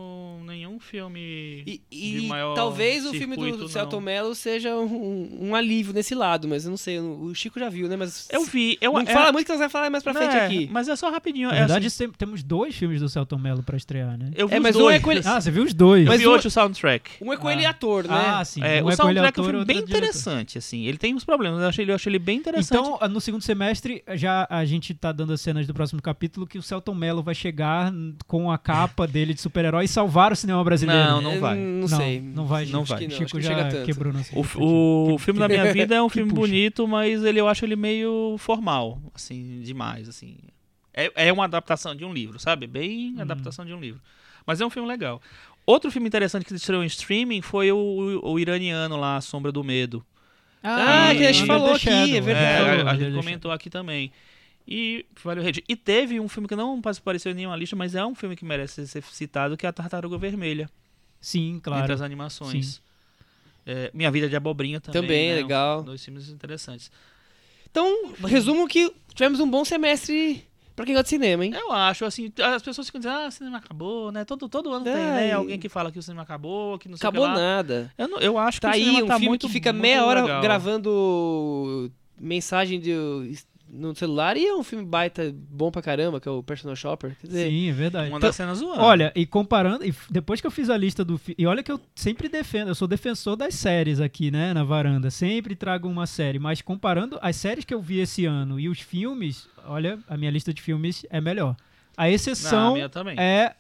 nenhum filme. E, de e maior talvez o filme circuito, do. Celton Mello seja um, um alívio nesse lado, mas eu não sei. O Chico já viu, né? Mas Eu vi. Eu, não é- fala muito que nós vamos falar mais pra frente é, aqui. Mas é só rapidinho. Na é verdade, assim, tem- temos dois filmes do Celton Mello pra estrear, né? eu vi É, os mas um dois. é com ele- Ah, você viu os dois? Eu Mas vi o- hoje o soundtrack. Um é com ele Ah. ator, né? Ah, sim. É, um o é ele soundtrack é um filme outro bem interessante, assim. Ele tem uns problemas, eu achei ele, eu achei ele bem interessante. Então, no segundo semestre, já a gente tá dando as cenas do próximo capítulo que o Celton Mello vai chegar com a capa dele de super-herói e salvar o cinema brasileiro. Não, não vai. Não, sei. Não vai, Não vai. Não, Chico já quebrou nossa O, o filme da minha vida é um [LAUGHS] filme puxa. bonito, mas ele eu acho ele meio formal, assim, demais, assim. É, é uma adaptação de um livro, sabe? Bem adaptação de um livro. Mas é um filme legal. Outro filme interessante que estreou em streaming foi o, o, o iraniano lá, A Sombra do Medo. Ah, E- que a gente falou aqui, é É, verdade. falou, a, a gente comentou aqui também. E valeu rede. E teve um filme que não apareceu em nenhuma lista, mas é um filme que merece ser citado, que é a Tartaruga Vermelha, Sim, claro. entre as animações. É, Minha Vida de Abobrinha também. Também, né? legal. Dois filmes interessantes. Então, resumo que tivemos um bom semestre pra quem gosta de cinema, hein? Eu acho, assim, as pessoas ficam dizendo, ah, o cinema acabou, né? Todo, todo ano tem, né? Alguém que fala que o cinema acabou, que não sei Acabou o que nada. Eu, não- eu acho que Tá o aí cinema um tá filme muito, que fica muito meia hora legal. gravando mensagem de, no celular e é um filme baita bom pra caramba, que é o Personal Shopper. Quer dizer, Sim, é verdade. Uma Então, das cenas zoando. Olha, e comparando, e depois que eu fiz a lista do e olha que eu sempre defendo, eu sou defensor das séries aqui, né, na varanda, sempre trago uma série, mas comparando as séries que eu vi esse ano e os filmes, olha, a minha lista de filmes é melhor. A Não, a exceção minha também. é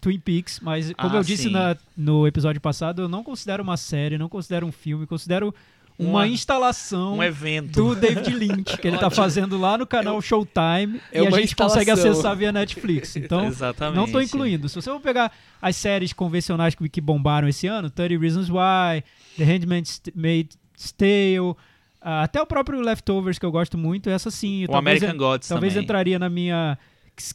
Twin Peaks, mas como Ah, eu disse na- no episódio passado, eu não considero uma série, não considero um filme, considero uma, Uma- instalação Um evento. do David Lynch, que ele tá fazendo lá no canal Showtime é e a gente consegue instalação. acessar via Netflix. [LAUGHS] Então, não tô incluindo. Se você for pegar as séries convencionais que, que bombaram esse ano, 30 Reasons Why, The Handmaid's Tale, ah, até o próprio Leftovers, que eu gosto muito, essa sim. O talvez American Gods talvez também. entraria na minha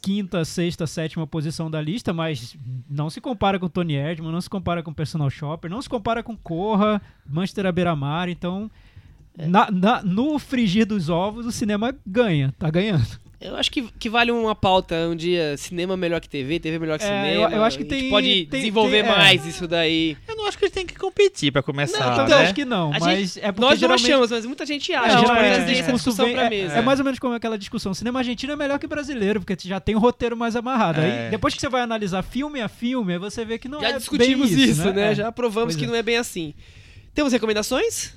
quinta, sexta, sétima posição da lista, mas não se compara com Tony Erdman, não se compara com Personal Shopper, não se compara com Corra, Manchester à beira-mar, então É. na- na- no frigir dos ovos o cinema ganha, tá ganhando. Eu acho que, que vale uma pauta um dia, cinema melhor que TV, TV melhor que É, cinema. eu- eu acho que A gente tem- pode tem- desenvolver tem- é. mais isso daí. Eu não acho que a gente tem que competir pra começar, Eu Não, também né? acho que não, A mas é porque Nós não geralmente... achamos, mas muita gente É, acha. a gente geralmente pode esse trazer essa discurso discussão vem- pra é- mesa. É, mais ou menos como aquela discussão. Cinema argentino é melhor que brasileiro, porque já tem o roteiro mais amarrado. É. Aí, depois que você vai analisar filme a filme, você vê que não Já é discutimos bem isso, né? É. Já provamos Pois que é. não é bem assim. Temos recomendações?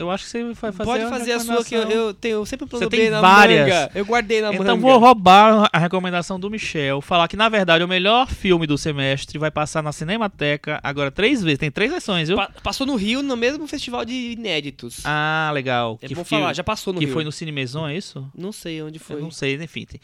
Eu acho que você vai fazer Pode fazer a sua, que eu, eu tenho sempre tem na várias. manga. Eu guardei na Então manga. vou roubar a recomendação do Michel, falar que na verdade o melhor filme do semestre vai passar na Cinemateca agora três vezes, tem três versões, viu? Pa- passou no Rio, no mesmo festival de inéditos. Ah, legal. é que bom falar, já passou no que Rio. foi no Cine Maison, é isso? Não sei onde foi. Eu não sei, enfim. tem-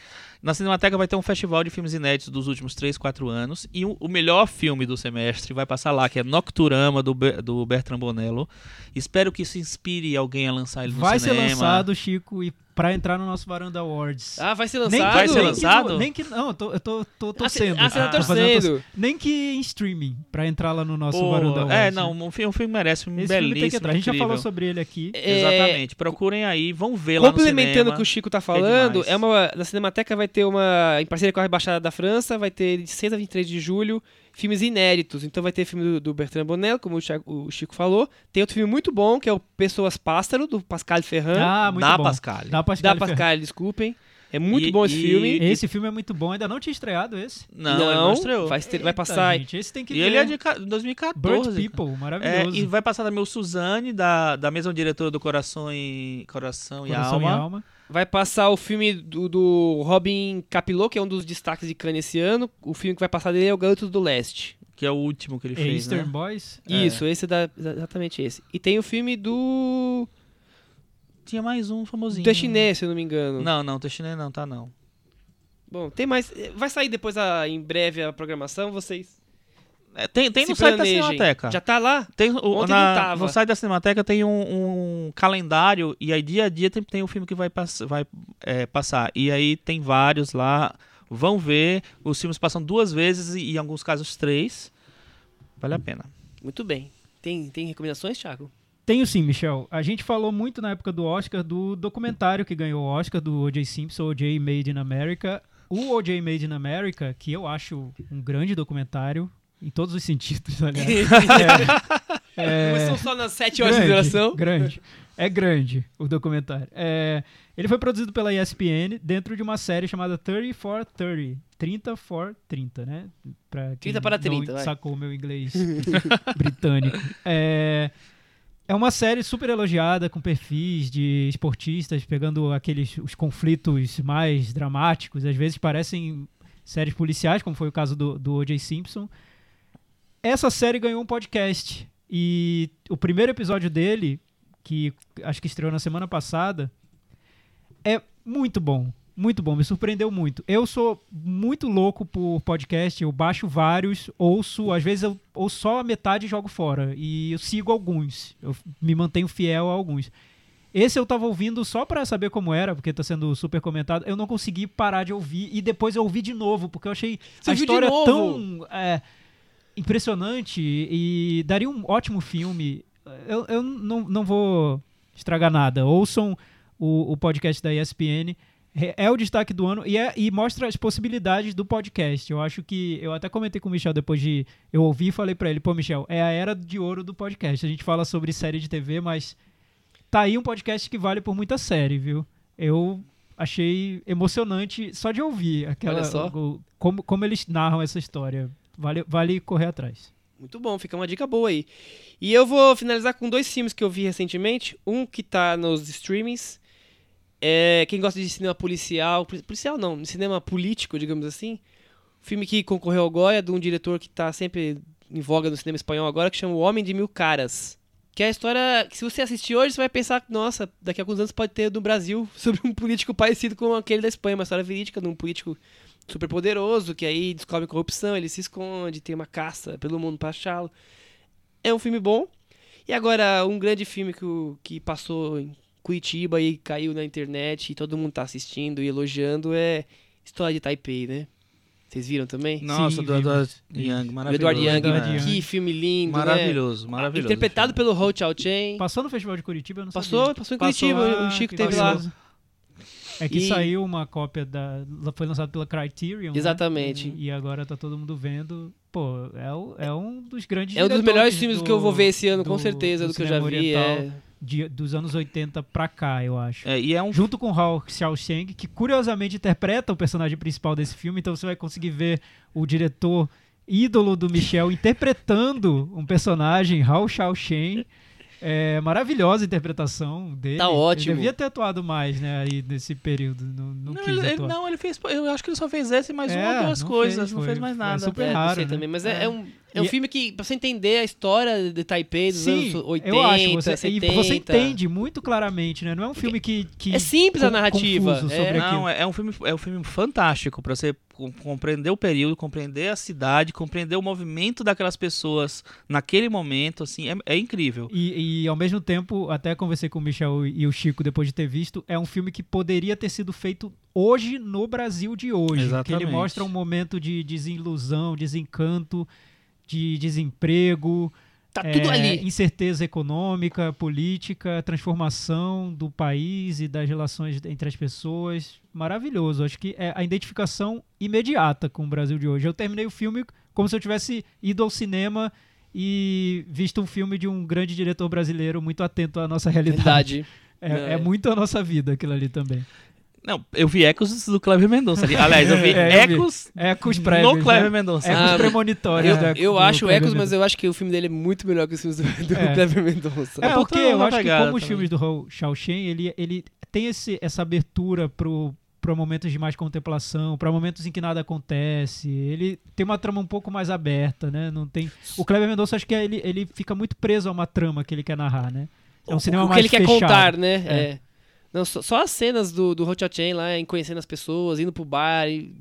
Na Cinemateca vai ter um festival de filmes inéditos dos últimos 3, 4 anos. E o, o melhor filme do semestre vai passar lá, que é Nocturama, do, do Bertrand Bonello. Espero que isso inspire alguém a lançar ele no Vai ser cinema. lançado, Chico, e pra entrar no nosso Varanda Awards. Ah, vai ser Nem lançado? que- Vai ser nem lançado? nem que não, eu tô, eu tô, tô Ah, torcendo. ah, você tá torcendo. tor- Nem que em streaming, pra entrar lá no nosso Pô, Varanda Awards. é, não, um filme, um filme merece um Esse belíssimo, filme tem que entrar. A gente já falou sobre ele aqui. É, Exatamente. Procurem aí, vão ver lá no Complementando cinema. o que o Chico tá é falando, demais. é uma, na Cinemateca vai ter uma, em parceria com a Rebaixada da França, vai ter de 6 a 23 de julho, filmes inéditos. Então vai ter filme do, do Bertrand Bonello, como o Chico, o Chico falou. Tem outro filme muito bom, que é o Pessoas Pássaro, do Pascal Ferrand. Ah, muito da bom. Pascal. Da Pascal. da Pascal, desculpem. É muito E- bom esse e- filme. Esse filme é muito bom. Ainda não tinha estreado esse. Não, ele não estreou. vai, ter- vai Eita, passar. gente, esse tem que E ver. ele é de ca- 2014. Bird People, É, maravilhoso. e vai passar também o Suzane, da, da mesma diretora do Coração e, Coração e Coração Alma. Vai passar o filme do, do Robin Capillo, que é um dos destaques de Cannes esse ano. O filme que vai passar dele é O Garoto do Leste. Que é o último que ele fez, Eastern né? Boys. É. Isso, esse é da, exatamente esse. E tem o filme do Tinha mais um famosinho. Destinê, se eu não me engano. Não, não, Destinê não, tá não. Bom, tem mais. Vai sair depois a, em breve a programação, vocês. É, tem tem se no site da planejem. Cinemateca. Já tá lá? Tem o, Ontem na- não tava. No site da Cinemateca tem um, um calendário e aí dia a dia tem, tem o filme que vai, pass, vai é, passar. E aí tem vários lá. Vão ver. Os filmes passam duas vezes e em alguns casos três. Vale a pena. Muito bem. Tem, tem recomendações, Thiago? Tenho sim, Michel. A gente falou muito na época do Oscar do documentário que ganhou o Oscar do O.J. Simpson, O.J. Made in America. O O.J. Made in America, que eu acho um grande documentário, em todos os sentidos, aliás. [LAUGHS] É, Começou só nas 7 horas de grande, duração. Grande. É grande o documentário. É, ele foi produzido pela ESPN dentro de uma série chamada 30 for 30. 30 for 30, né? Pra quem 30 para não 30, vai. sacou o meu inglês [LAUGHS] britânico. É, é uma série super elogiada, com perfis de esportistas, pegando aqueles os conflitos mais dramáticos. Às vezes parecem séries policiais, como foi o caso do, do O.J. Simpson. Essa série ganhou um podcast. E o primeiro episódio dele, que acho que estreou na semana passada, é muito bom. Muito bom, me surpreendeu muito. Eu sou muito louco por podcast, eu baixo vários, ouço, às vezes eu ouço só a metade e jogo fora. E eu sigo alguns, eu me mantenho fiel a alguns. Esse eu tava ouvindo só pra saber como era, porque tá sendo super comentado. Eu não consegui parar de ouvir e depois eu ouvi de novo, porque eu achei Você a história tão é, impressionante e daria um ótimo filme. Eu, eu não, não vou estragar nada. Ouçam o, o podcast da ESPN. É, é o destaque do ano e, é- e mostra as possibilidades do podcast. Eu acho que. Eu até comentei com o Michel depois de eu ouvir e falei pra ele: pô, Michel, é a era de ouro do podcast. A gente fala sobre série de TV, mas tá aí um podcast que vale por muita série, viu? Eu achei emocionante só de ouvir aquela, Olha só. o- como, como eles narram essa história. Vale, vale correr atrás. Muito bom, fica uma dica boa aí. E eu vou finalizar com dois filmes que eu vi recentemente. Um que tá nos streamings. É, quem gosta de cinema policial. poli- Policial não, cinema político, digamos assim. Filme que concorreu ao Goya, de um diretor que tá sempre em voga no cinema espanhol agora, que chama O Homem de Mil Caras. Que é a história que se você assistir hoje, você vai pensar, nossa, daqui a alguns anos pode ter no Brasil [LAUGHS] sobre um político parecido com aquele da Espanha, uma história verídica de um político super poderoso, que aí descobre corrupção, ele se esconde, tem uma caça pelo mundo pra achá-lo. É um filme bom. E agora, um grande filme que, que passou em Curitiba e caiu na internet e todo mundo tá assistindo e elogiando é História de Taipei, né? Vocês viram também? Nossa, Sim, do Edward vimos. Young, maravilhoso. Edward Young, né? Que filme lindo, né? Maravilhoso, maravilhoso. Interpretado filme. pelo Ho Chao Chen. Passou no Festival de Curitiba, eu não Passou, sabia. passou em Passou, Curitiba, o Chico teve lá. É que E- saiu uma cópia da. Foi lançado pela Criterion. né? Exatamente. E agora tá todo mundo vendo. Pô, é, o- é um dos grandes É um dos melhores filmes do- que eu vou ver esse ano, com do- certeza, do, que eu já vi. É... de- dos anos 80 pra cá, eu acho. É, e é um Junto com Hao Xiaoxiang, que curiosamente interpreta o personagem principal desse filme, então você vai conseguir ver o diretor ídolo do Michel interpretando um personagem, Hao Xiaoxiang. É maravilhosa a interpretação dele. Tá ótimo. Ele devia ter atuado mais, né, aí nesse período. Não, não, Não, quis ele, ele- não, ele fez. Eu acho que ele só fez esse mais uma É, ou duas não coisas, fez, não foi- fez mais nada. super É, não raro, sei né? também, mas é, É. é um, é um E- filme que, pra você entender a história de Taipei dos Sim, anos 80, eu acho. Você, 70... e você entende muito claramente, né? Não é um filme que. que É simples a narrativa, é. sobre Não, é, é um filme, é um filme fantástico pra você com- compreender o período, compreender a cidade, compreender o movimento daquelas pessoas naquele momento, assim, é, é incrível. E, e, ao mesmo tempo, até conversei com o Michel e o Chico depois de ter visto, é um filme que poderia ter sido feito hoje no Brasil de hoje. Que ele Exatamente. mostra um momento de desilusão, desencanto, de desemprego, Tá é, tudo ali. incerteza econômica, política, transformação do país e das relações entre as pessoas. Maravilhoso. Acho que é a identificação imediata com o Brasil de hoje. Eu terminei o filme como se eu tivesse ido ao cinema e visto um filme de um grande diretor brasileiro muito atento à nossa realidade. É, é é. muito a nossa vida aquilo ali também. Não, eu vi ecos do Cleber Mendonça ali. Aliás, eu vi [LAUGHS] É, eu vi. ecos Ecos prévios, no Cleber né? Mendonça. Ecos Ah, premonitórios. Eu, eu acho Ecos, mas eu acho que o filme dele é muito melhor que os filmes do, do É. Kleber Mendonça. É, porque eu acho que como os também. filmes do Hou Xiaoxian, ele, ele tem esse, essa abertura pro para momentos de mais contemplação, para momentos em que nada acontece. Ele tem uma trama um pouco mais aberta, né? Não tem. O Kleber Mendonça acho que é- ele, ele fica muito preso a uma trama que ele quer narrar, né? É um cinema o que mais ele quer fechado. contar, né? É. É. Não, só, só as cenas do, do Hot Chain lá, em conhecendo as pessoas, indo pro bar. E...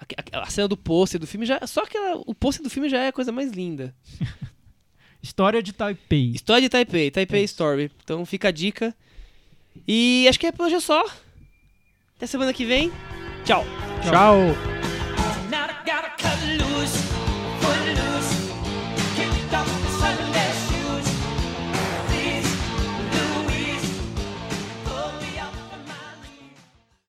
A, a, a, cena do pôster do filme já. Só que o pôster do filme já é a coisa mais linda. [LAUGHS] História de Taipei. História de Taipei, Taipei é. Story. Então fica a dica. E acho que é por hoje é só. Até semana que vem. Tchau. Tchau. Tchau.